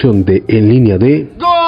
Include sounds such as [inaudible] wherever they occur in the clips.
de En Línea de... ¡Gol!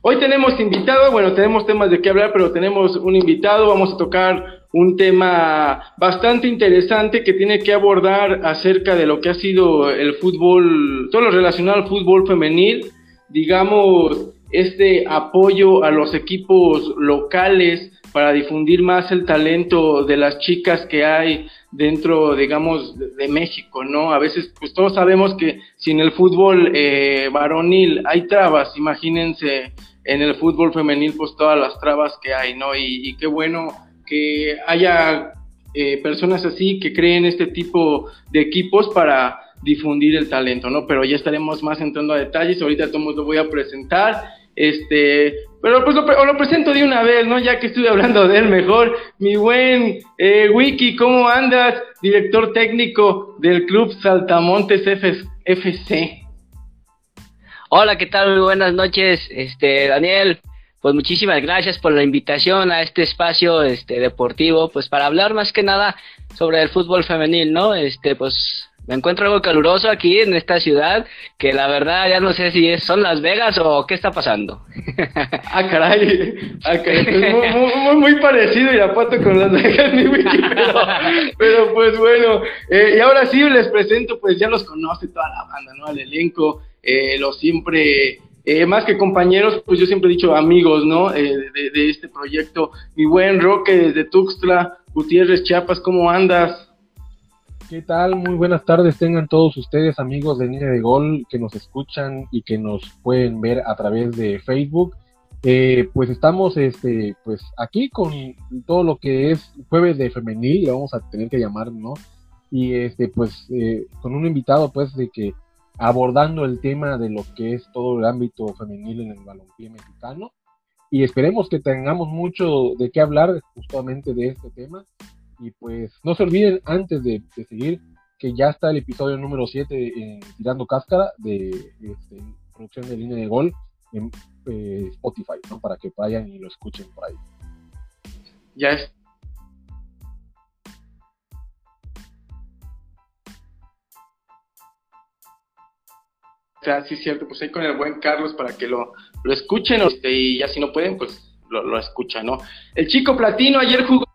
Hoy tenemos invitado, bueno, tenemos temas de qué hablar, pero tenemos un invitado, vamos a tocar un tema bastante interesante que tiene que abordar acerca de lo que ha sido el fútbol, todo lo relacionado al fútbol femenil, digamos, este apoyo a los equipos locales para difundir más el talento de las chicas que hay dentro, digamos, de, México, ¿no? A veces, pues todos sabemos que sin el fútbol eh, varonil hay trabas, imagínense en el fútbol femenil, pues todas las trabas que hay, ¿no? Y, qué bueno que haya eh, personas así que creen este tipo de equipos para difundir el talento, ¿no? Pero ya estaremos más entrando a detalles, ahorita todos lo voy a presentar, este, pero pues lo, presento de una vez, ¿no? Ya que estuve hablando de él mejor, mi buen eh, Wiki, ¿cómo andas? Director técnico del Club Saltamontes FC. Hola, ¿qué tal? Muy buenas noches, este Daniel. Pues muchísimas gracias por la invitación a este espacio este deportivo, pues para hablar más que nada sobre el fútbol femenil, ¿no? Este, pues me encuentro algo caluroso aquí en esta ciudad, que la verdad ya no sé si son Las Vegas o qué está pasando. [laughs] ah, caray, ah, caray. Pues muy, muy, parecido Irapuato con Las Vegas, [laughs] mi wiki, pero, pues bueno, eh, y ahora sí les presento, pues ya los conoce toda la banda, ¿no? Al elenco, eh, los siempre... Eh, más que compañeros, pues yo siempre he dicho amigos, ¿no? Eh, de, de, este proyecto. Mi buen Roque desde Tuxtla, Gutiérrez Chiapas, ¿cómo andas? ¿Qué tal? Muy buenas tardes tengan todos ustedes amigos de Línea de Gol que nos escuchan y que nos pueden ver a través de Facebook. Eh, pues estamos este, pues aquí con todo lo que es jueves de femenil, le vamos a tener que llamar, ¿no? Y este, pues eh, con un invitado pues de que abordando el tema de lo que es todo el ámbito femenil en el balompié mexicano. Y esperemos que tengamos mucho de qué hablar justamente de este tema y pues no se olviden antes de, seguir que ya está el episodio número 7 en Tirando Cáscara de este, producción de línea de gol en eh, Spotify, ¿no? Para que vayan y lo escuchen por ahí. Ya es. O sea, sí cierto, pues ahí con el buen Carlos para que lo, lo escuchen este, y ya si no pueden, pues lo, lo escuchan, ¿no? El chico platino ayer jugó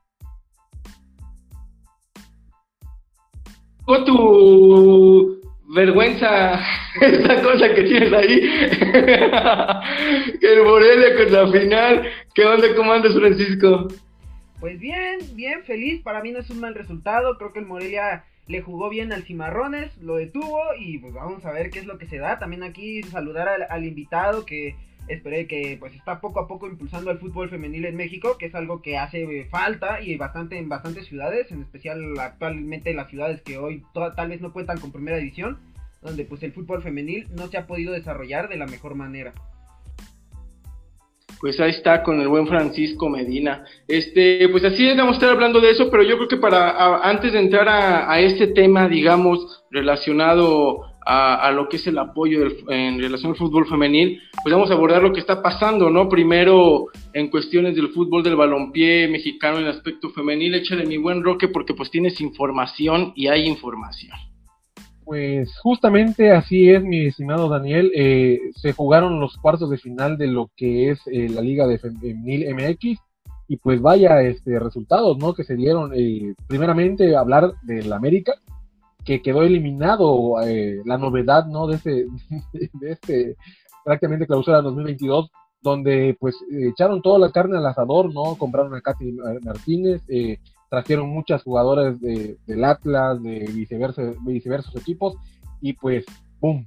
tu vergüenza [laughs] esta cosa que tienes ahí. [laughs] el Morelia con la final. ¿Qué onda? ¿Cómo andas, Francisco? Pues bien, bien, feliz. Para mí no es un mal resultado. Creo que el Morelia le jugó bien al Cimarrones, lo detuvo y pues vamos a ver qué es lo que se da. También aquí saludar al invitado que esperé que pues está poco a poco impulsando el fútbol femenil en México, que es algo que hace falta y bastante en bastantes ciudades, en especial actualmente las ciudades que hoy tal vez no cuentan con primera división, donde pues el fútbol femenil no se ha podido desarrollar de la mejor manera. Pues ahí está con el buen Francisco Medina. Este, pues así vamos a estar hablando de eso, pero yo creo que para antes de entrar a este tema, digamos, relacionado a, lo que es el apoyo en relación al fútbol femenil, pues vamos a abordar lo que está pasando, ¿no? Primero en cuestiones del fútbol del balompié mexicano en aspecto femenil, échale mi buen Roque porque pues tienes información y hay información. Pues justamente así es, mi estimado Daniel. Eh, se jugaron los cuartos de final de lo que es eh, la Liga de Femenil MX y pues vaya este resultados, ¿no? Que se dieron. Eh, primeramente hablar del América, que quedó eliminado eh, la novedad ¿no? de, este, [laughs] de este prácticamente clausura 2022, donde pues echaron toda la carne al asador, ¿no? Compraron a Katy Martínez, eh, trajeron muchas jugadoras de, del Atlas, de viceversa, viceversos equipos, y pues, ¡pum!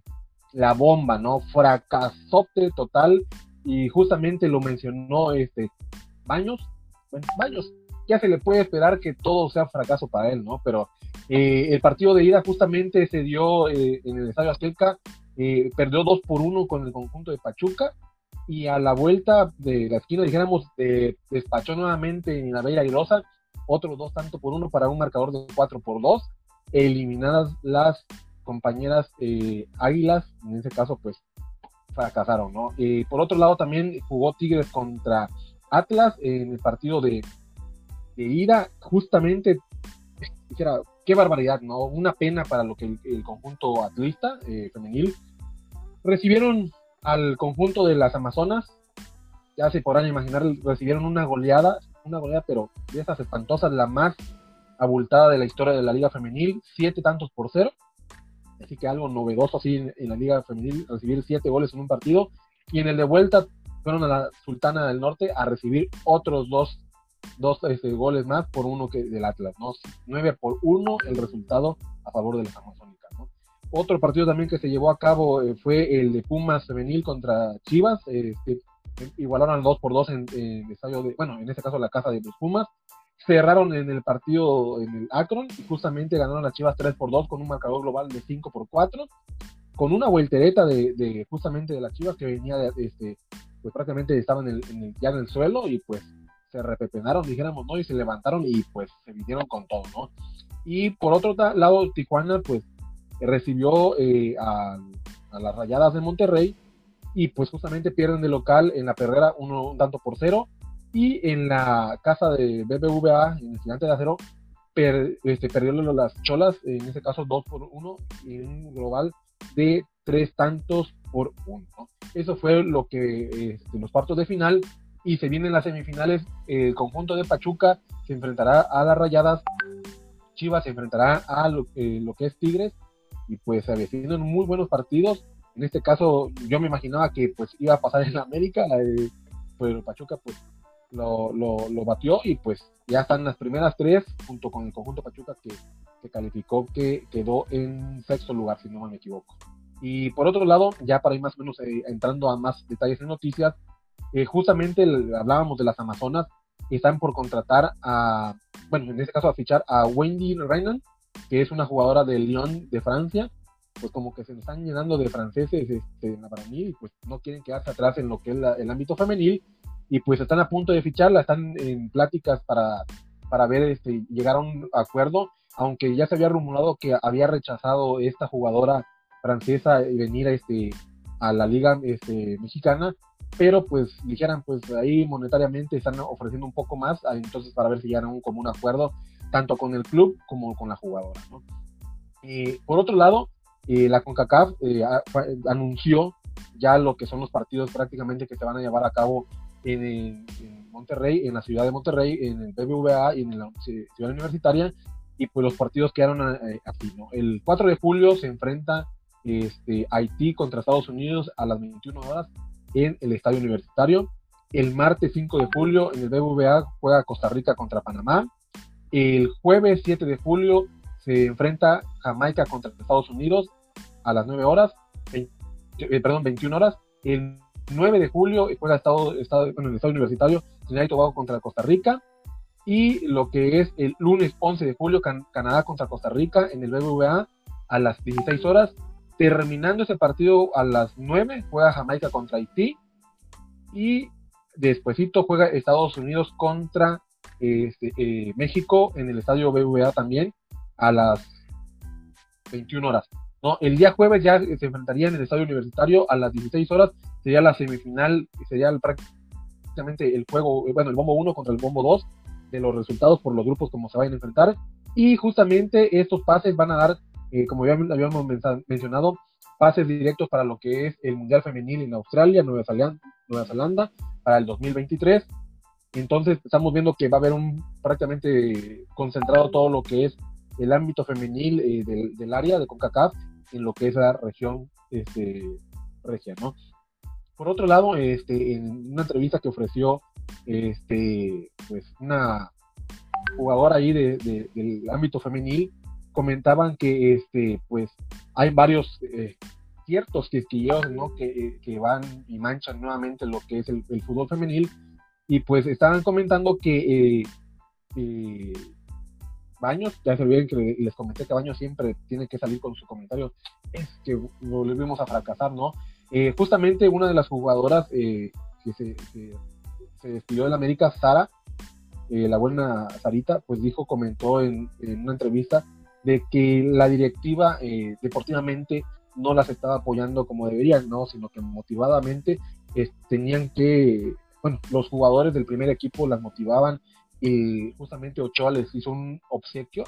La bomba, ¿no? Fracasote total, y justamente lo mencionó este Baños, Baños, ya se le puede esperar que todo sea fracaso para él, ¿no? Pero eh, el partido de ida justamente se dio eh, en el Estadio Azteca, eh, perdió 2 por 1 con el conjunto de Pachuca y a la vuelta de la esquina, dijéramos, despachó nuevamente en la Bella Rosa, otros dos tanto por uno para un marcador de 4 por 2, eliminadas las compañeras Águilas, en ese caso pues fracasaron, ¿no? Por otro lado, también jugó Tigres contra Atlas en el partido de, de ida, justamente, dijera, qué barbaridad, ¿no? Una pena para lo que el, conjunto atlista eh, femenil recibieron al conjunto de las Amazonas, ya se podrán imaginar, recibieron una goleada, una goleada, pero de esas espantosas, la más abultada de la historia de la Liga Femenil, siete tantos por cero. Así que algo novedoso así en, la Liga Femenil, recibir siete goles en un partido. Y en el de vuelta fueron a la Sultana del Norte a recibir otros dos, dos este, goles más por uno que del Atlas, ¿no? Nueve por uno el resultado a favor de las Amazónicas, ¿no? Otro partido también que se llevó a cabo eh, fue el de Pumas Femenil contra Chivas. Este, igualaron al 2 por 2 en, el estadio de, bueno, en este caso la casa de los Pumas cerraron en el partido en el Akron y justamente ganaron las Chivas 3 por 2 con un marcador global de 5 por 4 con una vueltereta de, justamente de las Chivas que venía de, este pues prácticamente estaban en el, ya en el suelo y pues se repepenaron dijéramos no y se levantaron y pues se vinieron con todo no y por otro lado Tijuana pues recibió eh, a, las Rayadas de Monterrey y pues justamente pierden de local en la perrera uno, un tanto por cero y en la casa de BBVA, en el gigante de acero, per, este, perdieron las cholas, en ese caso 2 por 1, y un global de 3 tantos por 1. Eso fue lo que este, los cuartos de final. Y se vienen las semifinales. El conjunto de Pachuca se enfrentará a las rayadas. Chivas se enfrentará a lo, eh, lo que es Tigres. Y pues se avecinan muy buenos partidos. En este caso, yo me imaginaba que pues iba a pasar [laughs] en la América, eh, pero Pachuca pues lo, lo, batió y pues ya están las primeras tres junto con el conjunto Pachuca que, que calificó que quedó en sexto lugar, si no me equivoco. Y por otro lado, ya para ir más o menos eh, entrando a más detalles en noticias, eh, justamente hablábamos de las Amazonas, están por contratar a, bueno, en este caso a fichar a Wendy Renan, que es una jugadora del Lyon de Francia, pues como que se nos están llenando de franceses este, en la y pues no quieren quedarse atrás en lo que es el ámbito femenil y pues están a punto de ficharla, están en pláticas para, para ver, este, llegar a un acuerdo, aunque ya se había rumorado que había rechazado esta jugadora francesa venir a, este, a la liga este, mexicana, pero pues dijeran, pues ahí monetariamente están ofreciendo un poco más, ah, entonces para ver si llegan a un común acuerdo, tanto con el club como con la jugadora. ¿no? por otro lado, eh, la CONCACAF eh, anunció ya lo que son los partidos prácticamente que se van a llevar a cabo en, Monterrey, en la ciudad de Monterrey, en el BBVA y en la ciudad universitaria, y pues los partidos quedaron eh, así, ¿no? El 4 de julio se enfrenta este, Haití contra Estados Unidos a las 21 horas en el estadio universitario. El martes 5 de julio en el BBVA juega Costa Rica contra Panamá. El jueves 7 de julio se enfrenta Jamaica contra Estados Unidos a las 9 horas, eh, perdón, 21 horas. El 9 de julio juega estado, estado, bueno, el estado universitario Trinidad y Tobago contra Costa Rica. Y lo que es el lunes 11 de julio, Canadá contra Costa Rica en el BBVA a las 16 horas. Terminando ese partido a las 9, juega Jamaica contra Haití. Y despuesito juega Estados Unidos contra este, eh, México en el estadio BBVA también a las 21 horas. ¿no? El día jueves ya se enfrentarían en el estadio universitario a las 16 horas sería la semifinal, sería prácticamente el juego, bueno, el bombo 1 contra el bombo 2 de los resultados por los grupos como se vayan a enfrentar. Y justamente estos pases van a dar, eh, como ya habíamos mencionado, pases directos para lo que es el Mundial Femenil en Australia, Nueva Zelanda, Nueva Zelanda para el 2023. Entonces estamos viendo que va a haber un prácticamente concentrado todo lo que es el ámbito femenil eh, del, del, área de CONCACAF en lo que es la región este, regia, ¿no? Por otro lado, este, en una entrevista que ofreció este, pues una jugadora ahí del ámbito femenil, comentaban que este, pues, hay varios eh, ciertos quisquilleos ¿no? que, que, van y manchan nuevamente lo que es el, fútbol femenil. Y pues estaban comentando que eh, eh, Baños, ya se olviden que les comenté que Baños siempre tiene que salir con su comentario, es que volvimos a fracasar, ¿no? Eh, justamente una de las jugadoras eh, que se, se, despidió del América, Sara, eh, la buena Sarita, pues dijo, comentó en, una entrevista de que la directiva deportivamente no las estaba apoyando como deberían, ¿no? Sino que motivadamente tenían que, bueno, los jugadores del primer equipo las motivaban y justamente Ochoa les hizo un obsequio,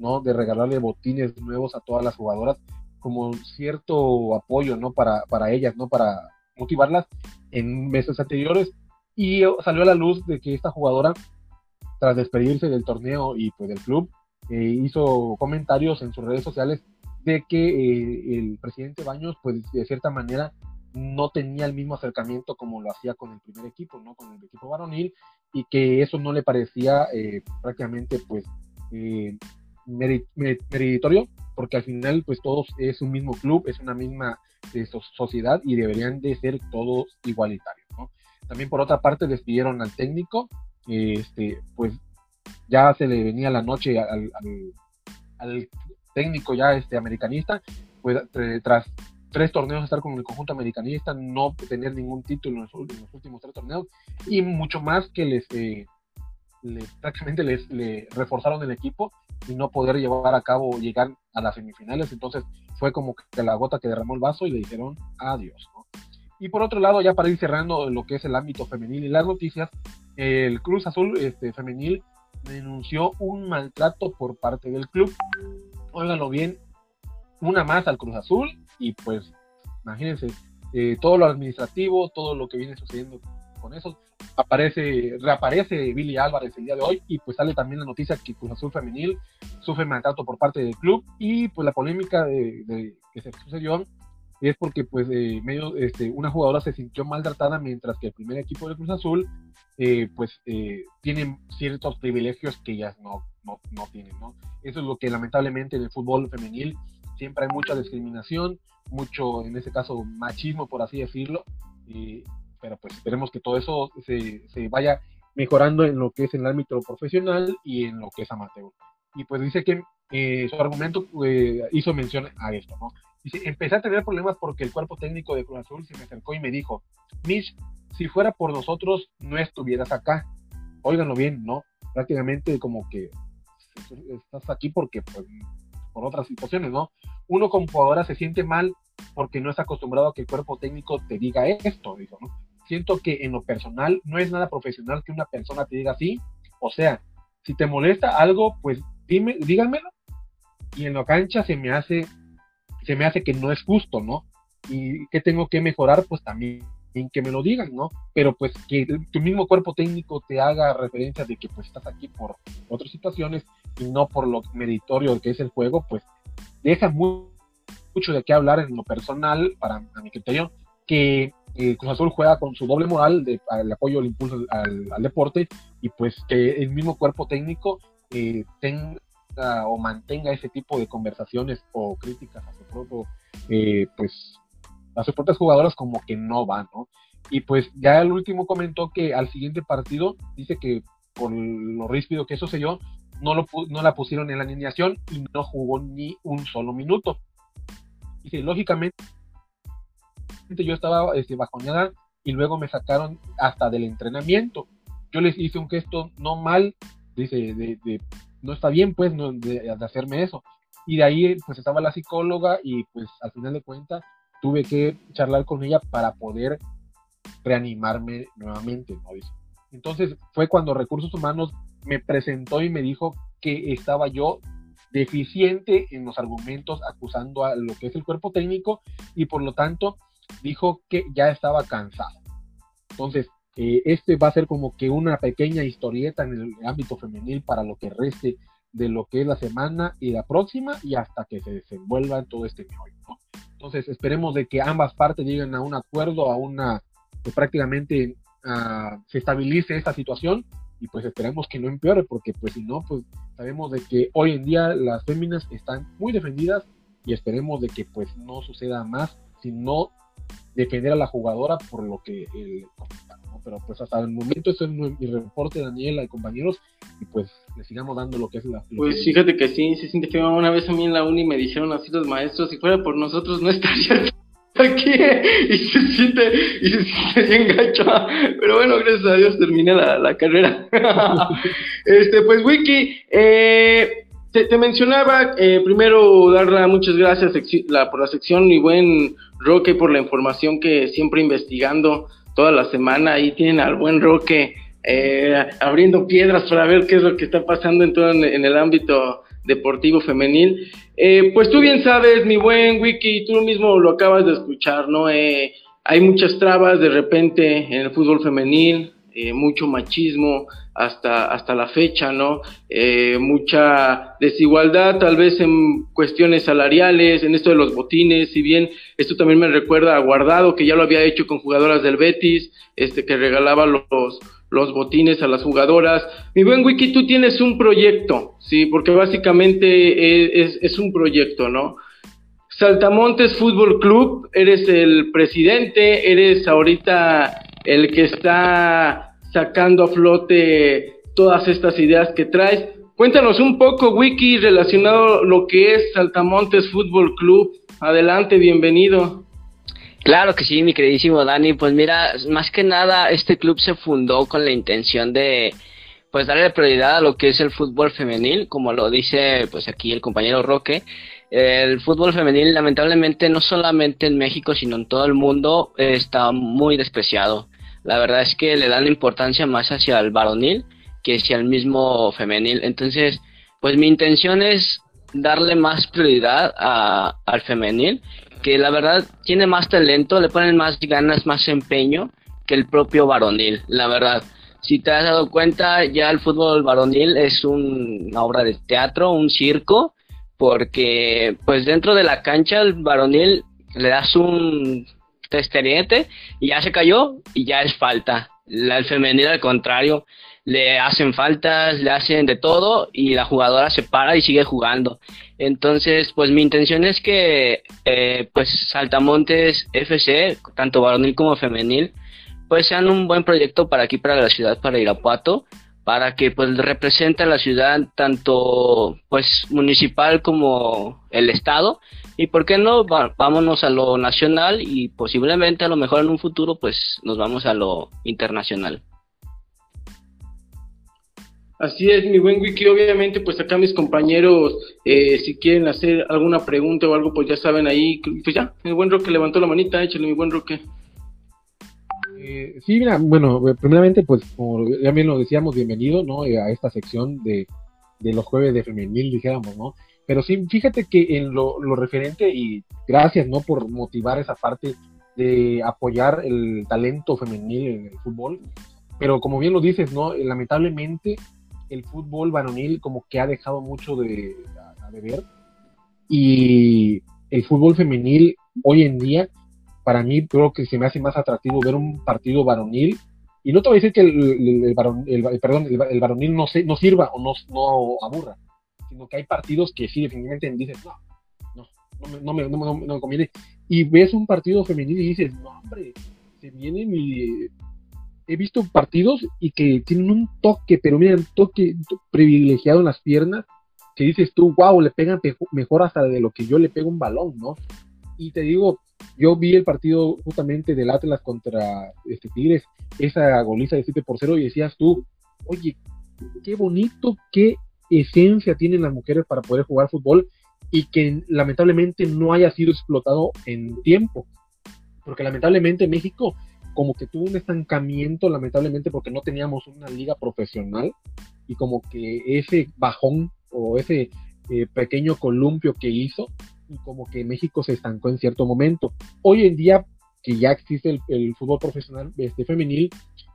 ¿no? De regalarle botines nuevos a todas las jugadoras como cierto apoyo, ¿no? Para, para ellas, ¿no? Para motivarlas en meses anteriores y salió a la luz de que esta jugadora, tras despedirse del torneo y pues del club, eh, hizo comentarios en sus redes sociales de que eh, el presidente Baños, pues de cierta manera, no tenía el mismo acercamiento como lo hacía con el primer equipo, ¿no? Con el equipo varonil, y que eso no le parecía eh, prácticamente, pues, eh, meritorio, porque al final, pues, todos es un mismo club, es una misma sociedad y deberían de ser todos igualitarios, ¿no? También por otra parte despidieron al técnico, este, pues ya se le venía la noche al, al técnico ya este americanista, pues tras tres torneos estar con el conjunto americanista, no tener ningún título en los, últimos tres torneos y mucho más que les eh, prácticamente les le reforzaron el equipo y no poder llevar a cabo llegar a las semifinales, entonces fue como que la gota que derramó el vaso y le dijeron adiós. Y por otro lado, ya para ir cerrando lo que es el ámbito femenil y las noticias, el Cruz Azul este, femenil denunció un maltrato por parte del club. Óiganlo bien, una más al Cruz Azul y pues imagínense, eh, todo lo administrativo, todo lo que viene sucediendo con eso, aparece, reaparece Billy Álvarez el día de hoy y pues sale también la noticia que Cruz Azul femenil sufre maltrato por parte del club y pues la polémica de, que se sucedió es porque pues eh, medio, este, una jugadora se sintió maltratada mientras que el primer equipo de Cruz Azul eh, pues eh, tienen ciertos privilegios que ellas no, no, no, tienen, ¿no? Eso es lo que lamentablemente en el fútbol femenil siempre hay mucha discriminación, mucho, en ese caso, machismo, por así decirlo, pero pues esperemos que todo eso se, se, vaya mejorando en lo que es el ámbito profesional y en lo que es amateur. Y pues dice que eh, su argumento hizo mención a esto, ¿no? Dice, empecé a tener problemas porque el cuerpo técnico de Cruz Azul se me acercó y me dijo, Mish, si fuera por nosotros, no estuvieras acá. Óiganlo bien, ¿no? Prácticamente como que estás aquí porque, pues, por otras situaciones, ¿no? Uno como jugadora se siente mal porque no está acostumbrado a que el cuerpo técnico te diga esto, dijo, ¿no? Siento que en lo personal no es nada profesional que una persona te diga así. O sea, si te molesta algo, pues dime, díganmelo. Y en la cancha se me hace, se me hace que no es justo, ¿no? Y que tengo que mejorar, pues también que me lo digan, ¿no? Pero pues que tu mismo cuerpo técnico te haga referencia de que pues estás aquí por otras situaciones y no por lo meritorio que es el juego, pues deja mucho de qué hablar en lo personal, para mi criterio, que eh, Cruz Azul juega con su doble moral de el apoyo, el impulso al, deporte y pues que el mismo cuerpo técnico eh, o mantenga ese tipo de conversaciones o críticas a su propio eh, pues las propias jugadoras como que no van, ¿no? Y pues ya el último comentó que al siguiente partido dice que por lo ríspido que sucedió, no, lo, no la pusieron en la alineación y no jugó ni un solo minuto. Dice, lógicamente, yo estaba este, bajoneada y luego me sacaron hasta del entrenamiento. Yo les hice un gesto no mal, dice, de, no está bien pues no, de, de, hacerme eso. Y de ahí pues estaba la psicóloga y pues al final de cuentas tuve que charlar con ella para poder reanimarme nuevamente. Entonces fue cuando Recursos Humanos me presentó y me dijo que estaba yo deficiente en los argumentos acusando a lo que es el cuerpo técnico y por lo tanto dijo que ya estaba cansado. Entonces, eh, este va a ser como que una pequeña historieta en el ámbito femenil para lo que reste de lo que es la semana y la próxima y hasta que se desenvuelva todo este meollo. ¿no? Entonces esperemos de que ambas partes lleguen a un acuerdo, a una, que prácticamente uh, se estabilice esta situación y pues esperemos que no empeore porque pues si no, pues sabemos de que hoy en día las féminas están muy defendidas y esperemos de que pues no suceda más, sino defender a la jugadora por lo que el pero pues hasta el momento eso es mi reporte, Daniela y compañeros, y pues le sigamos dando lo que es la... Pues fíjate que sí, se siente feo. Una vez a mí en la uni me dijeron así los maestros, si fuera por nosotros no estaría [laughs] aquí. Y se siente y se siente bien gacho. Pero bueno gracias a Dios terminé la, la carrera. [laughs] Este pues Wiki eh, te, mencionaba, eh, primero darle muchas gracias la, por la sección, mi buen Roque, por la información que siempre investigando toda la semana. Ahí tienen al buen Roque eh, abriendo piedras para ver qué es lo que está pasando en todo en, el ámbito deportivo femenil. Eh, pues tú bien sabes, mi buen Wiki, tú mismo lo acabas de escuchar, ¿no? Eh, hay muchas trabas de repente en el fútbol femenil, eh, mucho machismo hasta, hasta la fecha, ¿no? Eh, mucha desigualdad tal vez en cuestiones salariales, en esto de los botines, si bien esto también me recuerda a Guardado, que ya lo había hecho con jugadoras del Betis, este que regalaba los, los botines a las jugadoras. Mi buen Wiki, tú tienes un proyecto, sí, porque básicamente es, es un proyecto, ¿no? Saltamontes Fútbol Club, eres el presidente, eres ahorita el que está sacando a flote todas estas ideas que traes. Cuéntanos un poco, Wiki, relacionado lo que es Saltamontes Fútbol Club. Adelante, bienvenido. Claro que sí, mi queridísimo Dani. Pues mira, más que nada, este club se fundó con la intención de pues darle prioridad a lo que es el fútbol femenil, como lo dice pues aquí el compañero Roque. El fútbol femenil lamentablemente no solamente en México, sino en todo el mundo está muy despreciado. La verdad es que le dan importancia más hacia el varonil que hacia el mismo femenil. Entonces, pues mi intención es darle más prioridad a, al femenil, que la verdad tiene más talento, le ponen más ganas, más empeño que el propio varonil, la verdad. Si te has dado cuenta, ya el fútbol varonil es una obra de teatro, un circo, porque pues dentro de la cancha el varonil le das un testeriente y ya se cayó y ya es falta. el femenil al contrario, le hacen faltas, le hacen de todo y la jugadora se para y sigue jugando. Entonces, pues mi intención es que eh, pues Saltamontes FC, tanto varonil como femenil, pues sean un buen proyecto para aquí, para la ciudad, para Irapuato para que pues represente a la ciudad tanto pues municipal como el estado y por qué no vámonos a lo nacional y posiblemente a lo mejor en un futuro pues nos vamos a lo internacional. Así es, mi buen Wiki. Obviamente, pues acá mis compañeros, eh, si quieren hacer alguna pregunta o algo, pues ya saben ahí. Pues ya, mi buen Roque levantó la manita, échale, mi buen Roque. Eh, sí, mira, bueno, eh, primeramente, pues como ya bien lo decíamos, bienvenido, ¿no? Eh, a esta sección de, los jueves de femenil, dijéramos, ¿no? Pero sí, fíjate que en lo, referente, y gracias, ¿no? Por motivar esa parte de apoyar el talento femenil en el fútbol, pero como bien lo dices, ¿no? Lamentablemente el fútbol varonil como que ha dejado mucho de, a, beber y el fútbol femenil hoy en día para mí creo que se me hace más atractivo ver un partido varonil. Y no te voy a decir que el, el, perdón, el, varonil no, se, no sirva o no, no aburra, sino que hay partidos que sí definitivamente dices, no, no, no me, no, me, no, me, conviene. Y ves un partido femenil y dices, no, hombre, se viene mi... He visto partidos y que tienen un toque, pero mira, un toque privilegiado en las piernas, que dices tú, wow, le pegan mejor hasta de lo que yo le pego un balón, ¿no? Y te digo, yo vi el partido justamente del Atlas contra este Tigres, esa goliza de 7 por 0 y decías tú, oye, qué bonito, qué esencia tienen las mujeres para poder jugar fútbol y que lamentablemente no haya sido explotado en tiempo. Porque lamentablemente México como que tuvo un estancamiento, lamentablemente porque no teníamos una liga profesional y como que ese bajón o ese eh, pequeño columpio que hizo y como que México se estancó en cierto momento. Hoy en día que ya existe el, fútbol profesional este femenil,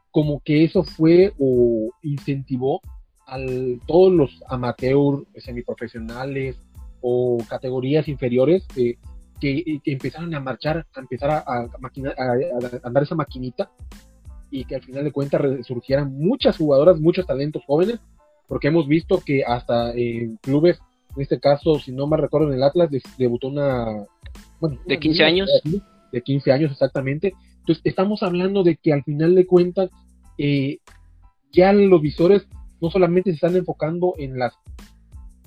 como que eso fue o incentivó a todos los amateurs, semiprofesionales o categorías inferiores que, que, empezaron a marchar, a empezar a, a, a, andar esa maquinita y que al final de cuentas surgieran muchas jugadoras, muchos talentos jóvenes, porque hemos visto que hasta en clubes en este caso, si no me recuerdo, en el Atlas debutó una... Bueno, ¿De 15 años? De 15 años, exactamente. Entonces, estamos hablando de que al final de cuentas, eh, ya los visores no solamente se están enfocando en las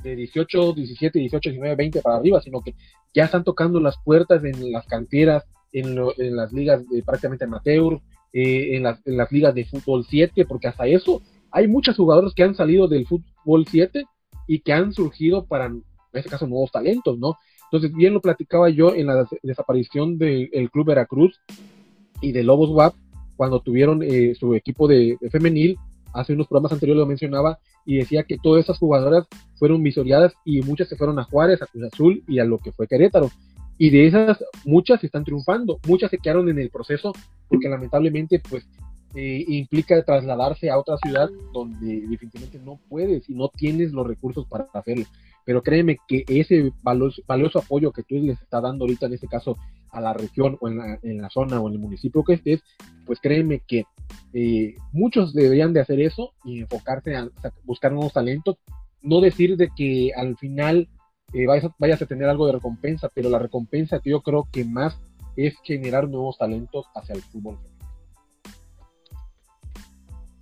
de 18, 17, 18, 19, 20 para arriba, sino que ya están tocando las puertas en las canteras, en, en las ligas de prácticamente amateur, eh, en, las, en las ligas de fútbol 7, porque hasta eso hay muchos jugadores que han salido del fútbol 7 y que han surgido para, en este caso, nuevos talentos, ¿no? Entonces, bien lo platicaba yo en la desaparición del Club Veracruz y de Lobos WAP, cuando tuvieron eh, su equipo de, femenil, hace unos programas anteriores lo mencionaba, y decía que todas esas jugadoras fueron visoreadas y muchas se fueron a Juárez, a Cruz Azul y a lo que fue Querétaro. Y de esas, muchas están triunfando, muchas se quedaron en el proceso porque lamentablemente, pues, eh, implica trasladarse a otra ciudad donde definitivamente no puedes y no tienes los recursos para hacerlo. Pero créeme que ese valioso, apoyo que tú les estás dando ahorita, en este caso, a la región o en la, zona o en el municipio que estés, pues créeme que eh, muchos deberían de hacer eso y enfocarse a, buscar nuevos talentos. No decir de que al final eh, vayas, vayas a tener algo de recompensa, pero la recompensa que yo creo que más es generar nuevos talentos hacia el fútbol.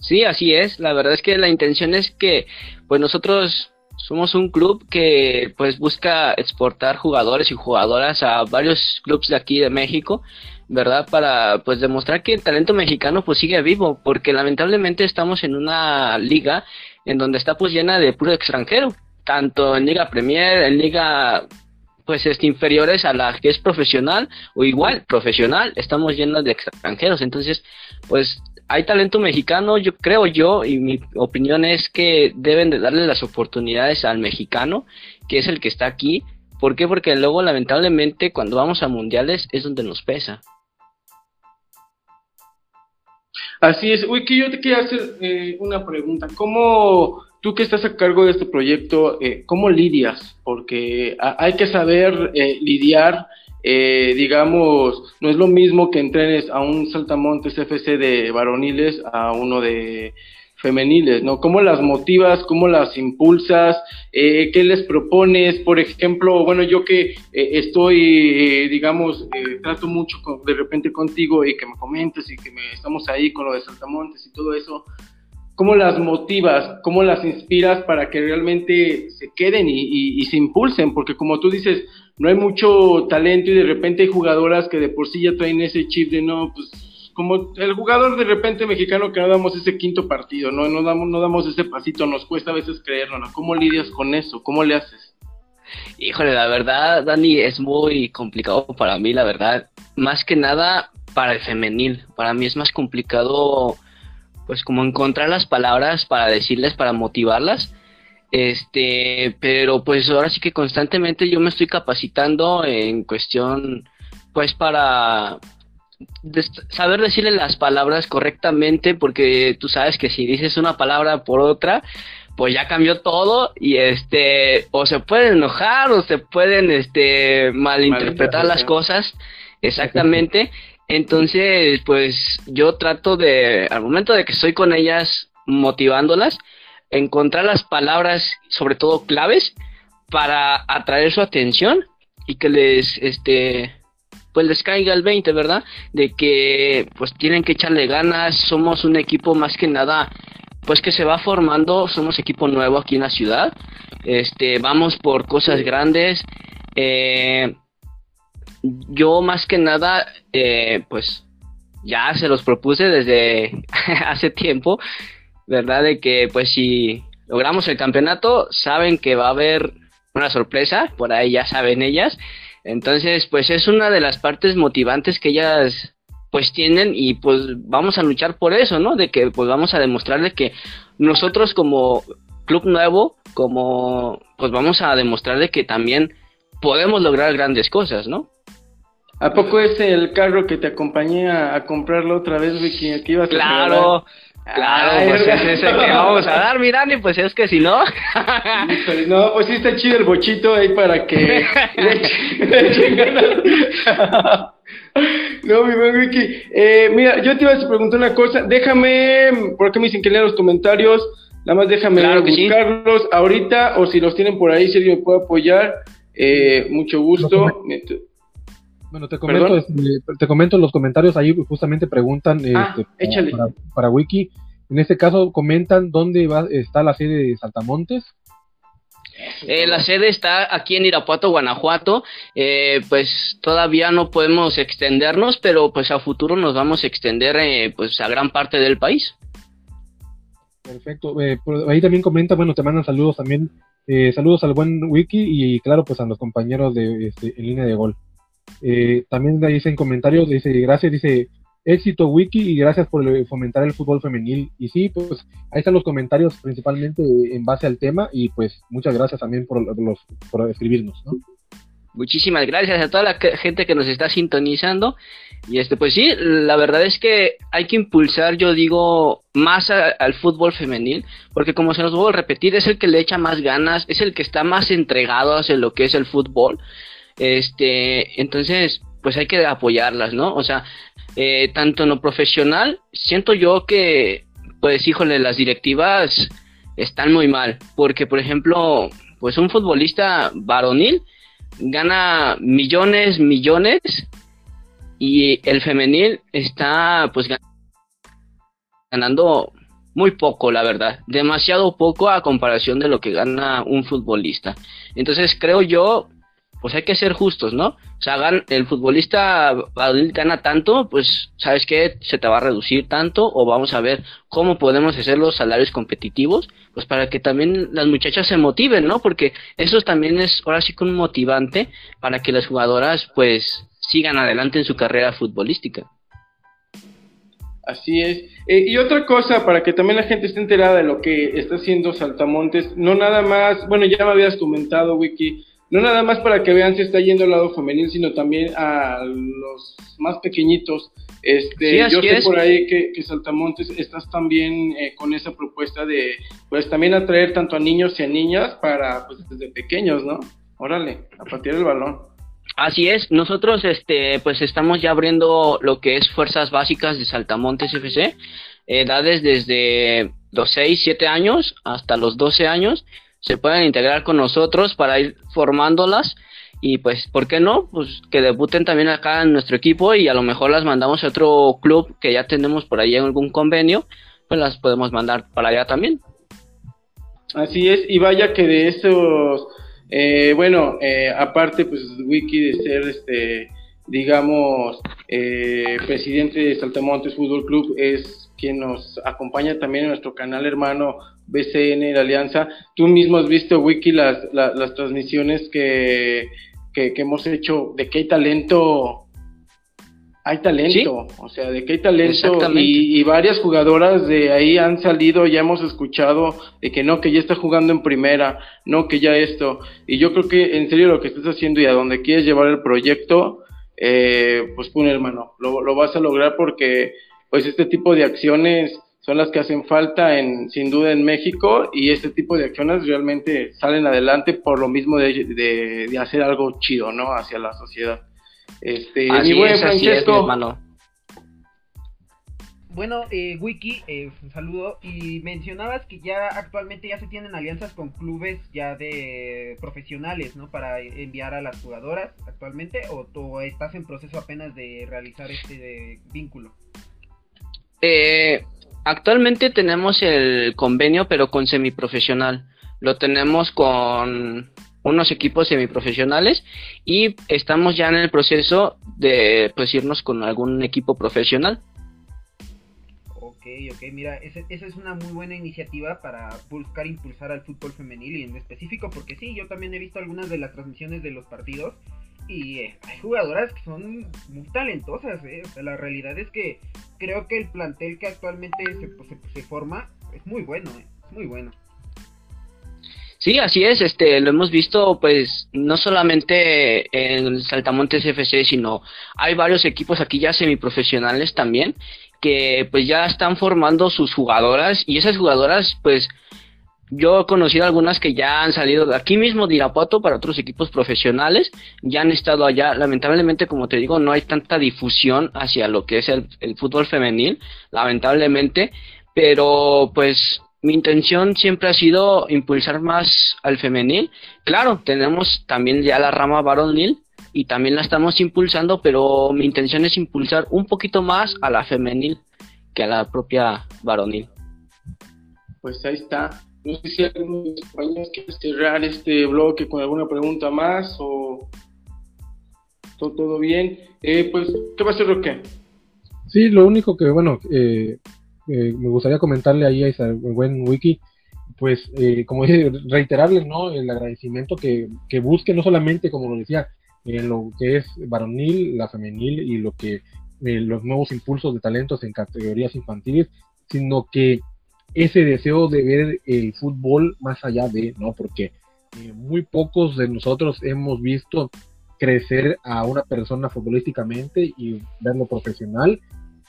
Sí, así es. La verdad es que la intención es que, pues nosotros somos un club que, pues busca exportar jugadores y jugadoras a varios clubes de aquí de México, ¿verdad? Para, pues demostrar que el talento mexicano, pues sigue vivo, porque lamentablemente estamos en una liga en donde está pues llena de puro extranjero, tanto en Liga Premier, en Liga pues este, inferiores a la que es profesional o igual profesional, estamos llenos de extranjeros. Entonces, pues hay talento mexicano, yo creo yo, y mi opinión es que deben de darle las oportunidades al mexicano, que es el que está aquí. ¿Por qué? Porque luego, lamentablemente, cuando vamos a mundiales es donde nos pesa. Así es. Uy, que yo te quería hacer eh, una pregunta. ¿Cómo tú que estás a cargo de este proyecto, eh, cómo lidias? Porque hay que saber eh, lidiar eh, digamos, no es lo mismo que entrenes a un saltamontes FC de varoniles a uno de femeniles, ¿no? ¿Cómo las motivas? ¿Cómo las impulsas? Eh, ¿Qué les propones? Por ejemplo, bueno, yo que eh, estoy, digamos, trato mucho de repente contigo y que me comentes y que me, estamos ahí con lo de Saltamontes y todo eso, ¿cómo las motivas? ¿Cómo las inspiras para que realmente se queden y se impulsen? Porque como tú dices, no hay mucho talento y de repente hay jugadoras que de por sí ya traen ese chip de no, pues como el jugador de repente mexicano que no damos ese quinto partido, no, no damos, no damos ese pasito, nos cuesta a veces creerlo, ¿no? ¿Cómo lidias con eso? ¿Cómo le haces? Híjole, la verdad, Dani, es muy complicado para mí, la verdad. Más que nada para el femenil. Para mí es más complicado, pues como encontrar las palabras para decirles, para motivarlas. Este, pero pues ahora sí que constantemente yo me estoy capacitando en cuestión, pues para saber decirle las palabras correctamente, porque tú sabes que si dices una palabra por otra, pues ya cambió todo y este, o se pueden enojar o se pueden este malinterpretar las cosas, exactamente. Entonces, pues yo trato de, al momento de que estoy con ellas motivándolas, encontrar las palabras, sobre todo claves, para atraer su atención y que les, este, pues les caiga el 20, ¿verdad? De que pues tienen que echarle ganas, somos un equipo más que nada, pues que se va formando, somos equipo nuevo aquí en la ciudad, este, vamos por cosas grandes, eh, yo más que nada, eh, pues ya se los propuse desde [laughs] hace tiempo, ¿verdad? De que pues si logramos el campeonato, saben que va a haber una sorpresa, por ahí ya saben ellas. Entonces, pues es una de las partes motivantes que ellas pues tienen y pues vamos a luchar por eso, ¿no? De que pues vamos a demostrarle que nosotros como club nuevo, como pues vamos a demostrarle que también podemos lograr grandes cosas, ¿no? ¿A poco es el carro que te acompañé a, comprarlo otra vez, Vicky? Que ibas claro, Claro, pues es ese que vamos a dar, Mirani, pues es que si no. no, pues sí está chido el bochito ahí para que [laughs] No, mi buen Vicky. Eh, mira, yo te iba a preguntar una cosa. Déjame, por qué me dicen que lean los comentarios. Nada más déjame buscarlos ahorita o si los tienen por ahí, si alguien me puede apoyar. Eh, mucho gusto. Bueno, te comento, este, te comento los comentarios, ahí justamente preguntan ah, este, para, Wiki. En este caso comentan dónde va, está la sede de Saltamontes. Eh, la sede está aquí en Irapuato, Guanajuato. Eh, pues todavía no podemos extendernos, pero pues a futuro nos vamos a extender eh, pues a gran parte del país. Perfecto. ahí también comenta, bueno, te mandan saludos también Eh, saludos al buen Wiki y claro, pues a los compañeros de este, en línea de gol. Eh, también dice en comentarios, dice gracias, dice éxito Wiki y gracias por fomentar el fútbol femenil. Y sí, pues ahí están los comentarios principalmente en base al tema y pues muchas gracias también por, los, por escribirnos. ¿no? Muchísimas gracias a toda la gente que nos está sintonizando. Y este, pues sí, la verdad es que hay que impulsar, yo digo, más al fútbol femenil, porque como se nos vuelvo a repetir, es el que le echa más ganas, es el que está más entregado hacia lo que es el fútbol. Este, entonces, pues hay que apoyarlas, ¿no? O sea, eh, tanto en lo profesional, siento yo que, pues, híjole, las directivas están muy mal, porque, por ejemplo, pues un futbolista varonil, gana millones, millones y el femenil está pues ganando muy poco, la verdad, demasiado poco a comparación de lo que gana un futbolista. Entonces creo yo pues hay que ser justos, ¿no? O sea, el futbolista gana tanto, pues, ¿sabes qué? Se te va a reducir tanto o vamos a ver cómo podemos hacer los salarios competitivos, pues para que también las muchachas se motiven, ¿no? Porque eso también es ahora sí que un motivante para que las jugadoras, pues, sigan adelante en su carrera futbolística. Así es. Eh, y otra cosa, para que también la gente esté enterada de lo que está haciendo Saltamontes, no nada más, bueno, ya me habías comentado, Wiki, no nada más para que vean si está yendo al lado femenil, sino también a los más pequeñitos. Este, yo sé por ahí que, que, Saltamontes estás también eh, con esa propuesta de, pues también atraer tanto a niños y a niñas para, pues desde pequeños, ¿no? Órale, a partir del balón. Así es, nosotros este pues estamos ya abriendo lo que es fuerzas básicas de Saltamontes FC, edades desde los 6, 7 años hasta los 12 años se pueden integrar con nosotros para ir formándolas y pues, ¿por qué no? Pues que debuten también acá en nuestro equipo y a lo mejor las mandamos a otro club que ya tenemos por ahí en algún convenio, pues las podemos mandar para allá también. Así es, y vaya que de esos, eh, bueno, eh, aparte pues Wiki de ser este, digamos, eh, presidente de Saltamontes Fútbol Club es quien nos acompaña también en nuestro canal hermano BCN, la Alianza. Tú mismo has visto, Wiki, las, las, transmisiones que, que, hemos hecho, de que hay talento, hay talento, o sea, de que hay talento y, y, varias jugadoras de ahí han salido, ya hemos escuchado de que no, que ya está jugando en primera, no, que ya esto. Y yo creo que en serio lo que estás haciendo y a donde quieres llevar el proyecto, eh, pues pone hermano, lo, lo vas a lograr porque pues este tipo de acciones son las que hacen falta en, sin duda en México y este tipo de acciones realmente salen adelante por lo mismo de, de, hacer algo chido, ¿no? Hacia la sociedad. Este, así mi es, Francesco. hermano. Bueno, eh, Wiki, eh, un saludo. Y mencionabas que ya actualmente ya se tienen alianzas con clubes ya de profesionales, ¿no? Para enviar a las jugadoras actualmente, o, o estás en proceso apenas de realizar este vínculo. Eh, Actualmente tenemos el convenio, pero con semiprofesional. Lo tenemos con unos equipos semiprofesionales y estamos ya en el proceso de pues irnos con algún equipo profesional. Ok, ok, mira, esa es una muy buena iniciativa para buscar impulsar al fútbol femenil y en específico porque sí, yo también he visto algunas de las transmisiones de los partidos y eh, hay jugadoras que son muy talentosas, eh. la realidad es que creo que el plantel que actualmente se, pues, se, forma es muy bueno, eh, es muy bueno. Sí, así es, este, lo hemos visto, pues, no solamente en Saltamontes FC, sino hay varios equipos aquí ya semiprofesionales también, que pues ya están formando sus jugadoras, y esas jugadoras, pues, yo he conocido algunas que ya han salido de aquí mismo de Irapuato para otros equipos profesionales, ya han estado allá. Lamentablemente, como te digo, no hay tanta difusión hacia lo que es el, fútbol femenil, lamentablemente, pero pues mi intención siempre ha sido impulsar más al femenil. Claro, tenemos también ya la rama varonil y también la estamos impulsando, pero mi intención es impulsar un poquito más a la femenil que a la propia varonil. Pues ahí está. No sé si alguno de compañeros quiere cerrar este bloque con alguna pregunta más o todo, todo bien. Eh, pues, ¿qué va a ser Roque? Sí, lo único que, bueno, eh, eh, me gustaría comentarle ahí a buen wiki pues, eh, como dije, reiterarles, ¿no? El agradecimiento que, que busquen, no solamente, como lo decía, en lo que es varonil, la femenil y lo que eh, los nuevos impulsos de talentos en categorías infantiles, sino que ese deseo de ver el fútbol más allá de, ¿no? Porque eh, muy pocos de nosotros hemos visto crecer a una persona futbolísticamente y verlo profesional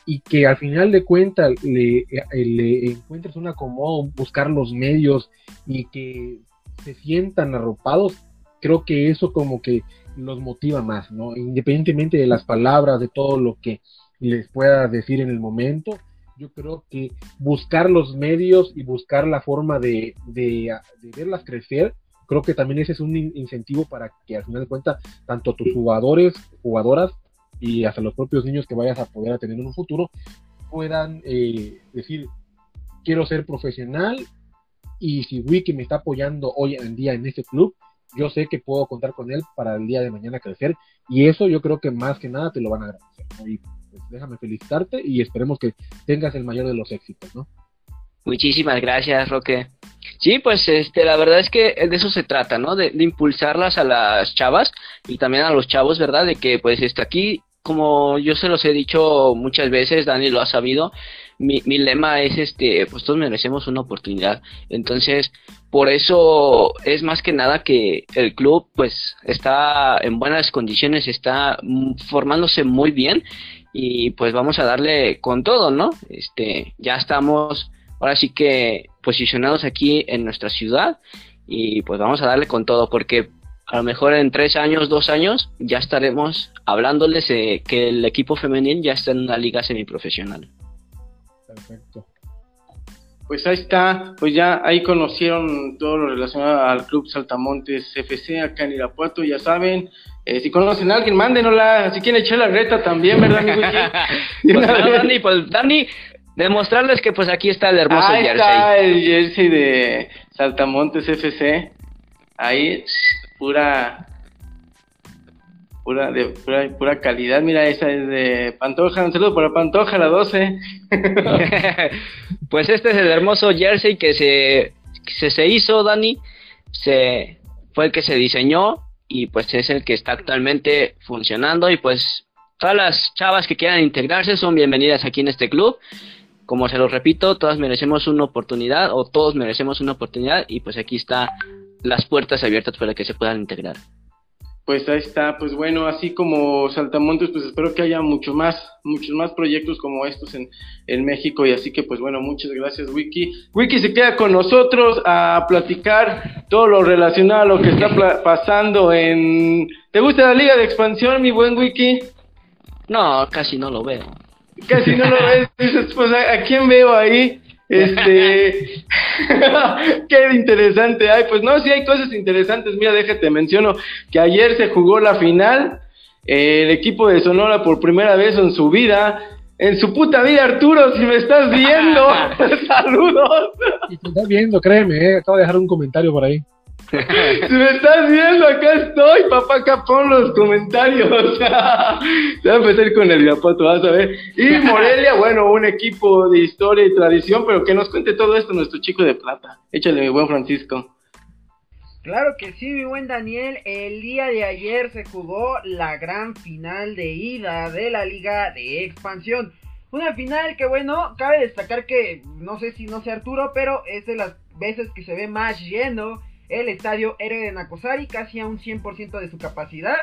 y que al final de cuentas le, eh, le encuentres un acomodo, buscar los medios y que se sientan arropados, creo que eso como que los motiva más, ¿no? Independientemente de las palabras, de todo lo que les pueda decir en el momento, yo creo que buscar los medios y buscar la forma de, de, verlas crecer, creo que también ese es un incentivo para que al final de cuentas, tanto tus jugadores, jugadoras y hasta los propios niños que vayas a poder tener en un futuro, puedan eh, decir, quiero ser profesional y si Wiki me está apoyando hoy en día en este club, yo sé que puedo contar con él para el día de mañana crecer y eso yo creo que más que nada te lo van a agradecer. Pues déjame felicitarte y esperemos que tengas el mayor de los éxitos, ¿no? Muchísimas gracias, Roque. Sí, pues este, la verdad es que de eso se trata, ¿no? De, impulsarlas a las chavas y también a los chavos, ¿verdad? De que pues está aquí, como yo se los he dicho muchas veces, Dani lo ha sabido, mi, mi lema es este, pues todos merecemos una oportunidad. Entonces, por eso es más que nada que el club pues está en buenas condiciones, está formándose muy bien y pues vamos a darle con todo, ¿no? Este, ya estamos ahora sí que posicionados aquí en nuestra ciudad y pues vamos a darle con todo porque a lo mejor en tres años, dos años ya estaremos hablándoles de que el equipo femenil ya está en una liga semiprofesional. Perfecto. Pues ahí está, pues ya ahí conocieron todo lo relacionado al Club Saltamontes FC acá en Irapuato, ya saben. Eh, si conocen a alguien, mándenosla. Si quieren echar la reta también, ¿verdad, mi [laughs] pues Dani, pues Dani, demostrarles que pues aquí está el hermoso ahí jersey. está el jersey de Saltamontes FC. Ahí, pura pura, de pura, pura, calidad. Mira, esa es de Pantoja. Un saludo para Pantoja, la 12. [laughs] pues este es el hermoso jersey que se, se, hizo, Dani. Se, fue el que se diseñó y pues es el que está actualmente funcionando. Y pues todas las chavas que quieran integrarse son bienvenidas aquí en este club. Como se lo repito, todas merecemos una oportunidad o todos merecemos una oportunidad y pues aquí está las puertas abiertas para que se puedan integrar pues ahí está, pues bueno, así como Saltamontes, pues espero que haya mucho más, muchos más proyectos como estos en, en México y así que pues bueno, muchas gracias Wiki. Wiki se queda con nosotros a platicar todo lo relacionado a lo que está pasando en... ¿Te gusta la Liga de Expansión, mi buen Wiki? No, casi no lo veo. Casi no lo [laughs] ves, dices, pues ¿a, quién veo ahí? Este, [laughs] [laughs] qué interesante hay. Pues no, sí hay cosas interesantes. Mira, déjate menciono que ayer se jugó la final. el equipo de Sonora por primera vez en su vida. En su puta vida, Arturo, si me estás viendo, [laughs] saludos. Y te estás viendo, créeme, eh, acabo de dejar un comentario por ahí si [laughs] me estás viendo, acá estoy, papá, acá pon los comentarios. [laughs] Se va a empezar con el Irapuato, vas a ver. Y Morelia, bueno, un equipo de historia y tradición, pero que nos cuente todo esto nuestro chico de plata. Échale, mi buen Francisco. Claro que sí, mi buen Daniel. El día de ayer se jugó la gran final de ida de la Liga de Expansión. Una final que, bueno, cabe destacar que, no sé si no sé Arturo, pero es de las veces que se ve más lleno el estadio Héroe de Nacosari, casi a un 100% de su capacidad.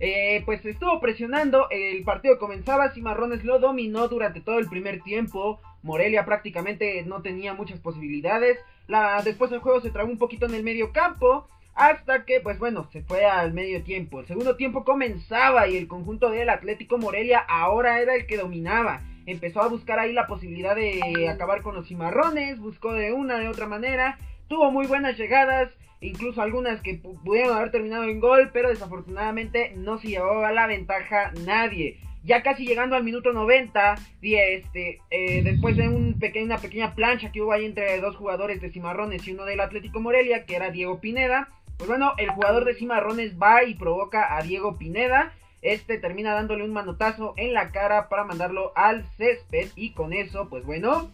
Eh, pues estuvo presionando, el partido comenzaba, Cimarrones lo dominó durante todo el primer tiempo, Morelia prácticamente no tenía muchas posibilidades, la, después el juego se trabó un poquito en el medio campo, hasta que pues bueno, se fue al medio tiempo, el segundo tiempo comenzaba y el conjunto del Atlético Morelia ahora era el que dominaba, empezó a buscar ahí la posibilidad de acabar con los Cimarrones, buscó de una de otra manera, tuvo muy buenas llegadas, incluso algunas que pudieron haber terminado en gol, pero desafortunadamente no se llevaba la ventaja nadie. Ya casi llegando al minuto 90, este, eh, después de un una pequeña plancha que hubo ahí entre dos jugadores de Cimarrones y uno del Atlético Morelia, que era Diego Pineda, pues bueno, el jugador de Cimarrones va y provoca a Diego Pineda. Este termina dándole un manotazo en la cara para mandarlo al césped y con eso, pues bueno,